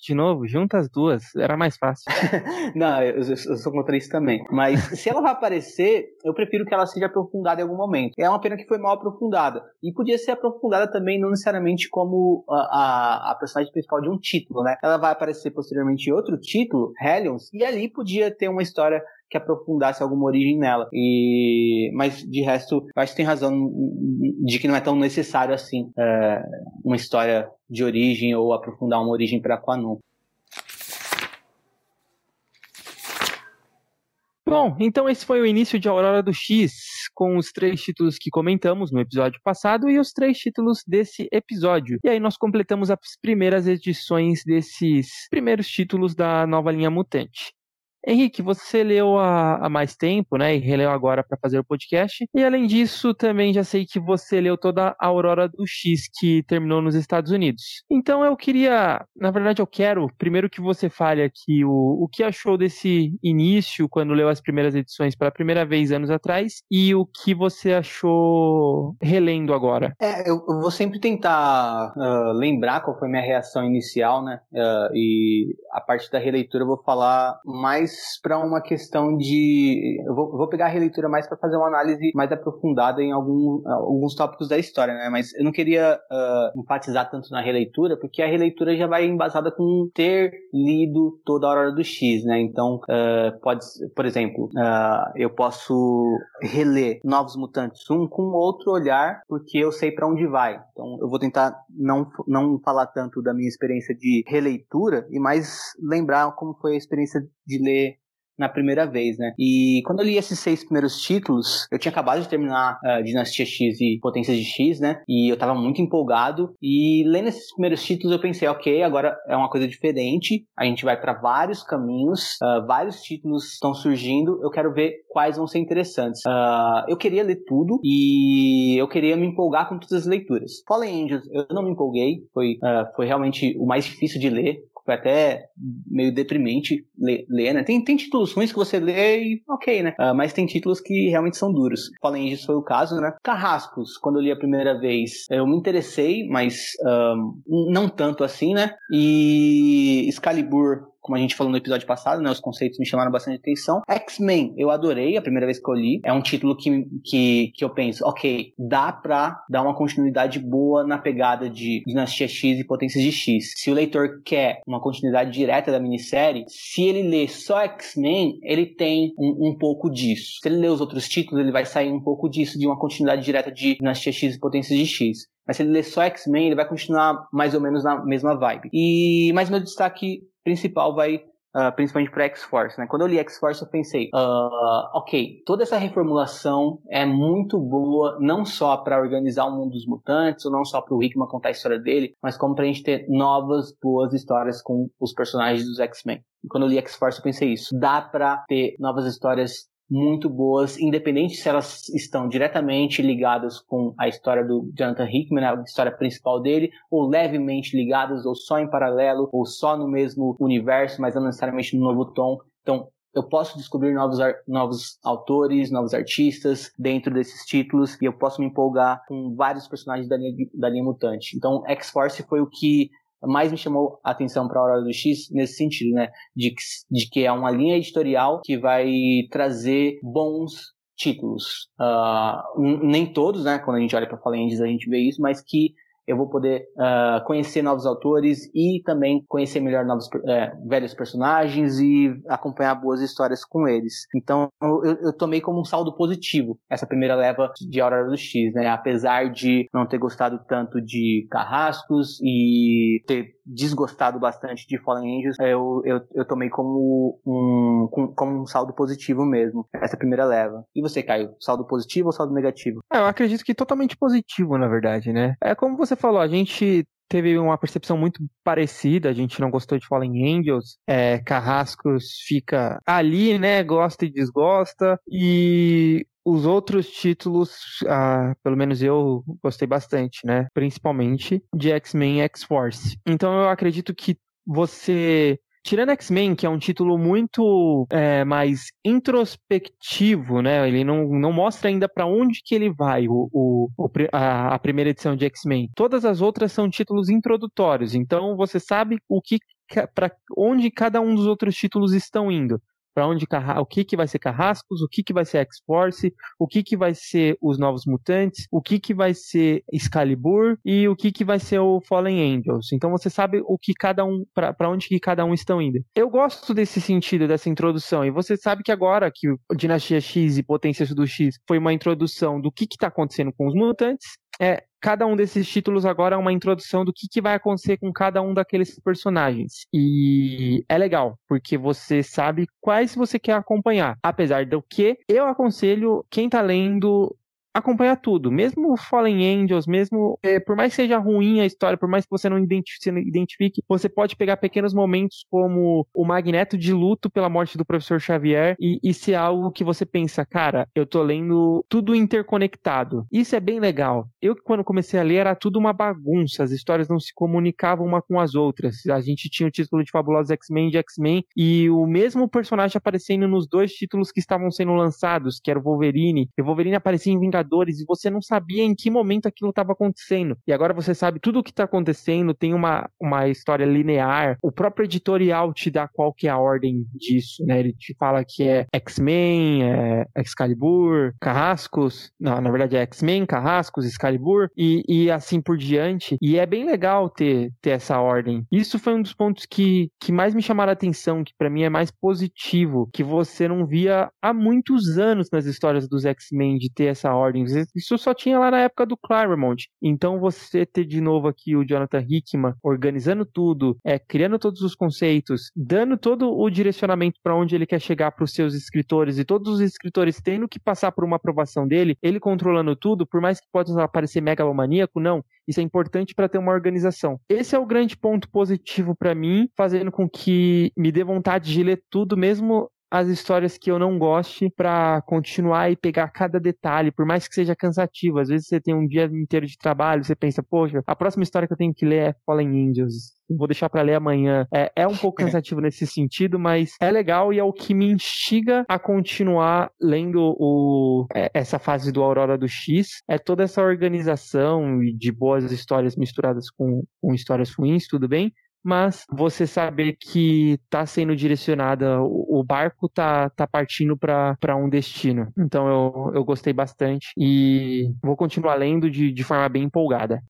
de novo, junta as duas, era mais fácil. não, eu, eu, eu, sou contra isso também. Mas se ela vai aparecer, eu prefiro que ela seja aprofundada em algum momento. É uma pena que foi mal aprofundada. E podia ser aprofundada também, não necessariamente como a, a, a personagem principal de um título, né? Ela vai aparecer posteriormente em outro título, Hellions, e ali podia ter uma história que aprofundasse alguma origem nela. E mas de resto, acho que tem razão de que não é tão necessário assim é, uma história de origem ou aprofundar uma origem para Quanon. Bom, então esse foi o início de Aurora do X, com os três títulos que comentamos no episódio passado e os três títulos desse episódio. E aí nós completamos as primeiras edições desses primeiros títulos da nova linha Mutante. Henrique, você leu há, há mais tempo, né? E releu agora para fazer o podcast. E além disso, também já sei que você leu toda a Aurora do X que terminou nos Estados Unidos. Então eu queria, na verdade, eu quero primeiro que você fale aqui o, o que achou desse início quando leu as primeiras edições pela primeira vez anos atrás e o que você achou relendo agora. É, eu, eu vou sempre tentar uh, lembrar qual foi minha reação inicial, né? Uh, e a parte da releitura eu vou falar mais mais para uma questão de. Eu vou, vou, pegar a releitura mais para fazer uma análise mais aprofundada em algum, alguns tópicos da história, né? Mas eu não queria uh, enfatizar tanto na releitura, porque a releitura já vai embasada com ter lido toda a Hora do X, né? Então, uh, pode, por exemplo, uh, eu posso reler Novos Mutantes 1 com outro olhar, porque eu sei para onde vai. Então, eu vou tentar não, não falar tanto da minha experiência de releitura e mais lembrar como foi a experiência de ler na primeira vez, né? E quando eu li esses seis primeiros títulos, eu tinha acabado de terminar uh, Dinastia X e Potências de X, né? E eu tava muito empolgado. E lendo esses primeiros títulos, eu pensei, ok, agora é uma coisa diferente. A gente vai para vários caminhos, uh, vários títulos estão surgindo. Eu quero ver quais vão ser interessantes. Uh, eu queria ler tudo e eu queria me empolgar com todas as leituras. Fallen Angels, eu não me empolguei, foi, foi realmente o mais difícil de ler foi até meio deprimente ler, ler, né? Tem, tem títulos ruins que você lê e ok, né? Uh, mas tem títulos que realmente são duros. Fallen disso foi o caso, né? Carrascos, quando eu li a primeira vez, eu me interessei, mas um, não tanto assim, né? E Excalibur como a gente falou no episódio passado, né? Os conceitos me chamaram bastante atenção. X-Men, eu adorei a primeira vez que eu li. É um título que, que, que eu penso, ok, dá pra dar uma continuidade boa na pegada de Dinastia X e Potências de X. Se o leitor quer uma continuidade direta da minissérie, se ele lê só X-Men, ele tem um, um pouco disso. Se ele ler os outros títulos, ele vai sair um pouco disso, de uma continuidade direta de Dinastia X e Potências de X. Mas se ele ler só X-Men, ele vai continuar mais ou menos na mesma vibe. E mais meu destaque principal vai uh, principalmente para X-Force. Né? Quando eu li X-Force, eu pensei, uh, ok, toda essa reformulação é muito boa, não só para organizar o mundo dos mutantes, ou não só para o Hickman contar a história dele, mas como para a gente ter novas, boas histórias com os personagens dos X-Men. E quando eu li X-Force, eu pensei isso. Dá para ter novas histórias muito boas, independente se elas estão diretamente ligadas com a história do Jonathan Hickman, a história principal dele, ou levemente ligadas, ou só em paralelo, ou só no mesmo universo, mas não necessariamente no novo tom. Então, eu posso descobrir novos, novos autores, novos artistas dentro desses títulos, e eu posso me empolgar com vários personagens da linha, da linha mutante. Então, X-Force foi o que mais me chamou a atenção para a Hora do X nesse sentido, né? De que, de que é uma linha editorial que vai trazer bons títulos. Uh, nem todos, né? Quando a gente olha para Falendes a gente vê isso, mas que eu vou poder uh, conhecer novos autores e também conhecer melhor novos é, velhos personagens e acompanhar boas histórias com eles. Então eu, eu tomei como um saldo positivo essa primeira leva de Aurora do X, né? Apesar de não ter gostado tanto de Carrascos e ter desgostado bastante de Fallen Angels, eu, eu, eu tomei como um, como um saldo positivo mesmo, essa primeira leva. E você, Caio, saldo positivo ou saldo negativo? É, eu acredito que totalmente positivo, na verdade, né? É como você falou, a gente teve uma percepção muito parecida, a gente não gostou de Fallen Angels, é, Carrascos fica ali, né, gosta e desgosta, e os outros títulos, ah, pelo menos eu gostei bastante, né? Principalmente de X-Men e X-Force. Então eu acredito que você Tirando X-Men, que é um título muito é, mais introspectivo, né? Ele não, não mostra ainda para onde que ele vai, o, o, a, a primeira edição de X-Men. Todas as outras são títulos introdutórios, então você sabe o que para onde cada um dos outros títulos estão indo. Para onde o que que vai ser Carrascos, o que que vai ser X-Force, o que que vai ser os Novos Mutantes, o que que vai ser Excalibur e o que que vai ser o Fallen Angels. Então você sabe o que cada um para onde que cada um estão indo. Eu gosto desse sentido dessa introdução e você sabe que agora que Dinastia X e Potências do X foi uma introdução do que está acontecendo com os mutantes, é, cada um desses títulos agora é uma introdução do que, que vai acontecer com cada um daqueles personagens. E é legal, porque você sabe quais você quer acompanhar. Apesar do que, eu aconselho quem tá lendo acompanhar tudo, mesmo Fallen Angels, mesmo é, por mais que seja ruim a história, por mais que você não identifique, você pode pegar pequenos momentos como o Magneto de luto pela morte do professor Xavier e, e ser algo que você pensa, cara, eu tô lendo tudo interconectado. Isso é bem legal. Eu quando comecei a ler era tudo uma bagunça, as histórias não se comunicavam uma com as outras. A gente tinha o título de Fabulosos X-Men de X-Men e o mesmo personagem aparecendo nos dois títulos que estavam sendo lançados, que era o Wolverine. E o Wolverine aparecia em Vingadores E você não sabia em que momento aquilo estava acontecendo. E agora você sabe tudo o que está acontecendo, tem uma, uma história linear. O próprio editorial te dá qual que é a ordem disso, né? Ele te fala que é X-Men, é Excalibur, Carrascos. Não, na verdade é X-Men, Carrascos, Excalibur e, e assim por diante. E é bem legal ter, ter essa ordem. Isso foi um dos pontos que, que mais me chamaram a atenção, que para mim é mais positivo, que você não via há muitos anos nas histórias dos X-Men de ter essa ordem isso só tinha lá na época do Claremont. Então você ter de novo aqui o Jonathan Hickman organizando tudo, é, criando todos os conceitos, dando todo o direcionamento para onde ele quer chegar para os seus escritores e todos os escritores tendo que passar por uma aprovação dele, ele controlando tudo, por mais que possa parecer megalomaníaco, não. Isso é importante para ter uma organização. Esse é o grande ponto positivo para mim, fazendo com que me dê vontade de ler tudo, mesmo as histórias que eu não goste para continuar e pegar cada detalhe, por mais que seja cansativo. Às vezes você tem um dia inteiro de trabalho, você pensa, poxa, a próxima história que eu tenho que ler é Fallen Angels. Vou deixar para ler amanhã. É, é um pouco cansativo nesse sentido, mas é legal e é o que me instiga a continuar lendo o, é, essa fase do Aurora do X. É toda essa organização de boas histórias misturadas com, com histórias ruins, tudo bem, mas você saber que está sendo direcionada, o, barco está tá partindo para um destino. Então eu, eu gostei bastante e vou continuar lendo de, de forma bem empolgada.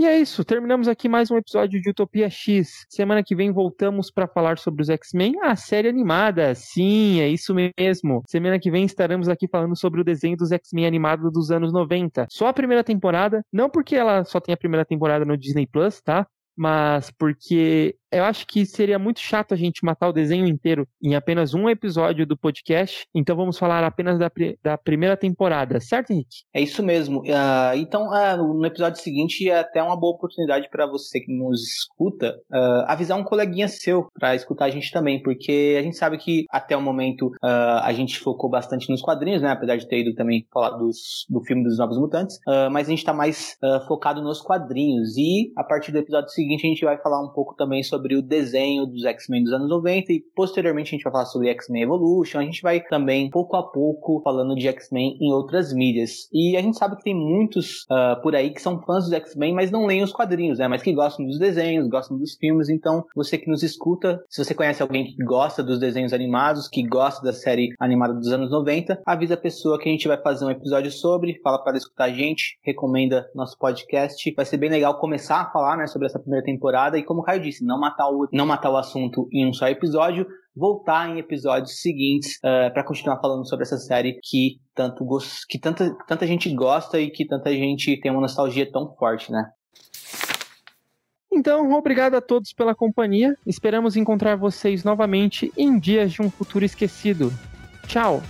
E é isso, terminamos aqui mais um episódio de Utopia X. Semana que vem voltamos para falar sobre os X-Men, a série animada. Sim, é isso mesmo. Semana que vem estaremos aqui falando sobre o desenho dos X-Men animado dos anos 90. Só a primeira temporada, não porque ela só tem a primeira temporada no Disney Plus, tá? Mas porque eu acho que seria muito chato a gente matar o desenho inteiro em apenas um episódio do podcast. Então vamos falar apenas da, da primeira temporada, certo, Henrique? É isso mesmo. Uh, então, uh, no episódio seguinte é até uma boa oportunidade para você que nos escuta uh, avisar um coleguinha seu para escutar a gente também, porque a gente sabe que até o momento a gente focou bastante nos quadrinhos, né? Apesar de ter ido também falar dos, do filme dos Novos Mutantes, mas a gente está mais focado nos quadrinhos. E a partir do episódio seguinte a gente vai falar um pouco também sobre sobre o desenho dos X-Men dos anos 90 e posteriormente a gente vai falar sobre X-Men Evolution. A gente vai também, pouco a pouco, falando de X-Men em outras mídias. E a gente sabe que tem muitos uh, por aí que são fãs dos X-Men, mas não leem os quadrinhos, né? Mas que gostam dos desenhos, gostam dos filmes. Então, você que nos escuta, se você conhece alguém que gosta dos desenhos animados, que gosta da série animada dos anos 90, avisa a pessoa que a gente vai fazer um episódio sobre, fala para escutar a gente, recomenda nosso podcast. Vai ser bem legal começar a falar, né, sobre essa primeira temporada e como o Caio disse, não matar o, não matar o assunto em um só episódio, voltar em episódios seguintes uh, eh, para continuar falando sobre essa série que tanto que tanta, tanta gente gosta e que tanta gente tem uma nostalgia tão forte, né? Então, obrigado a todos pela companhia. Esperamos encontrar vocês novamente em dias de um futuro esquecido. Tchau!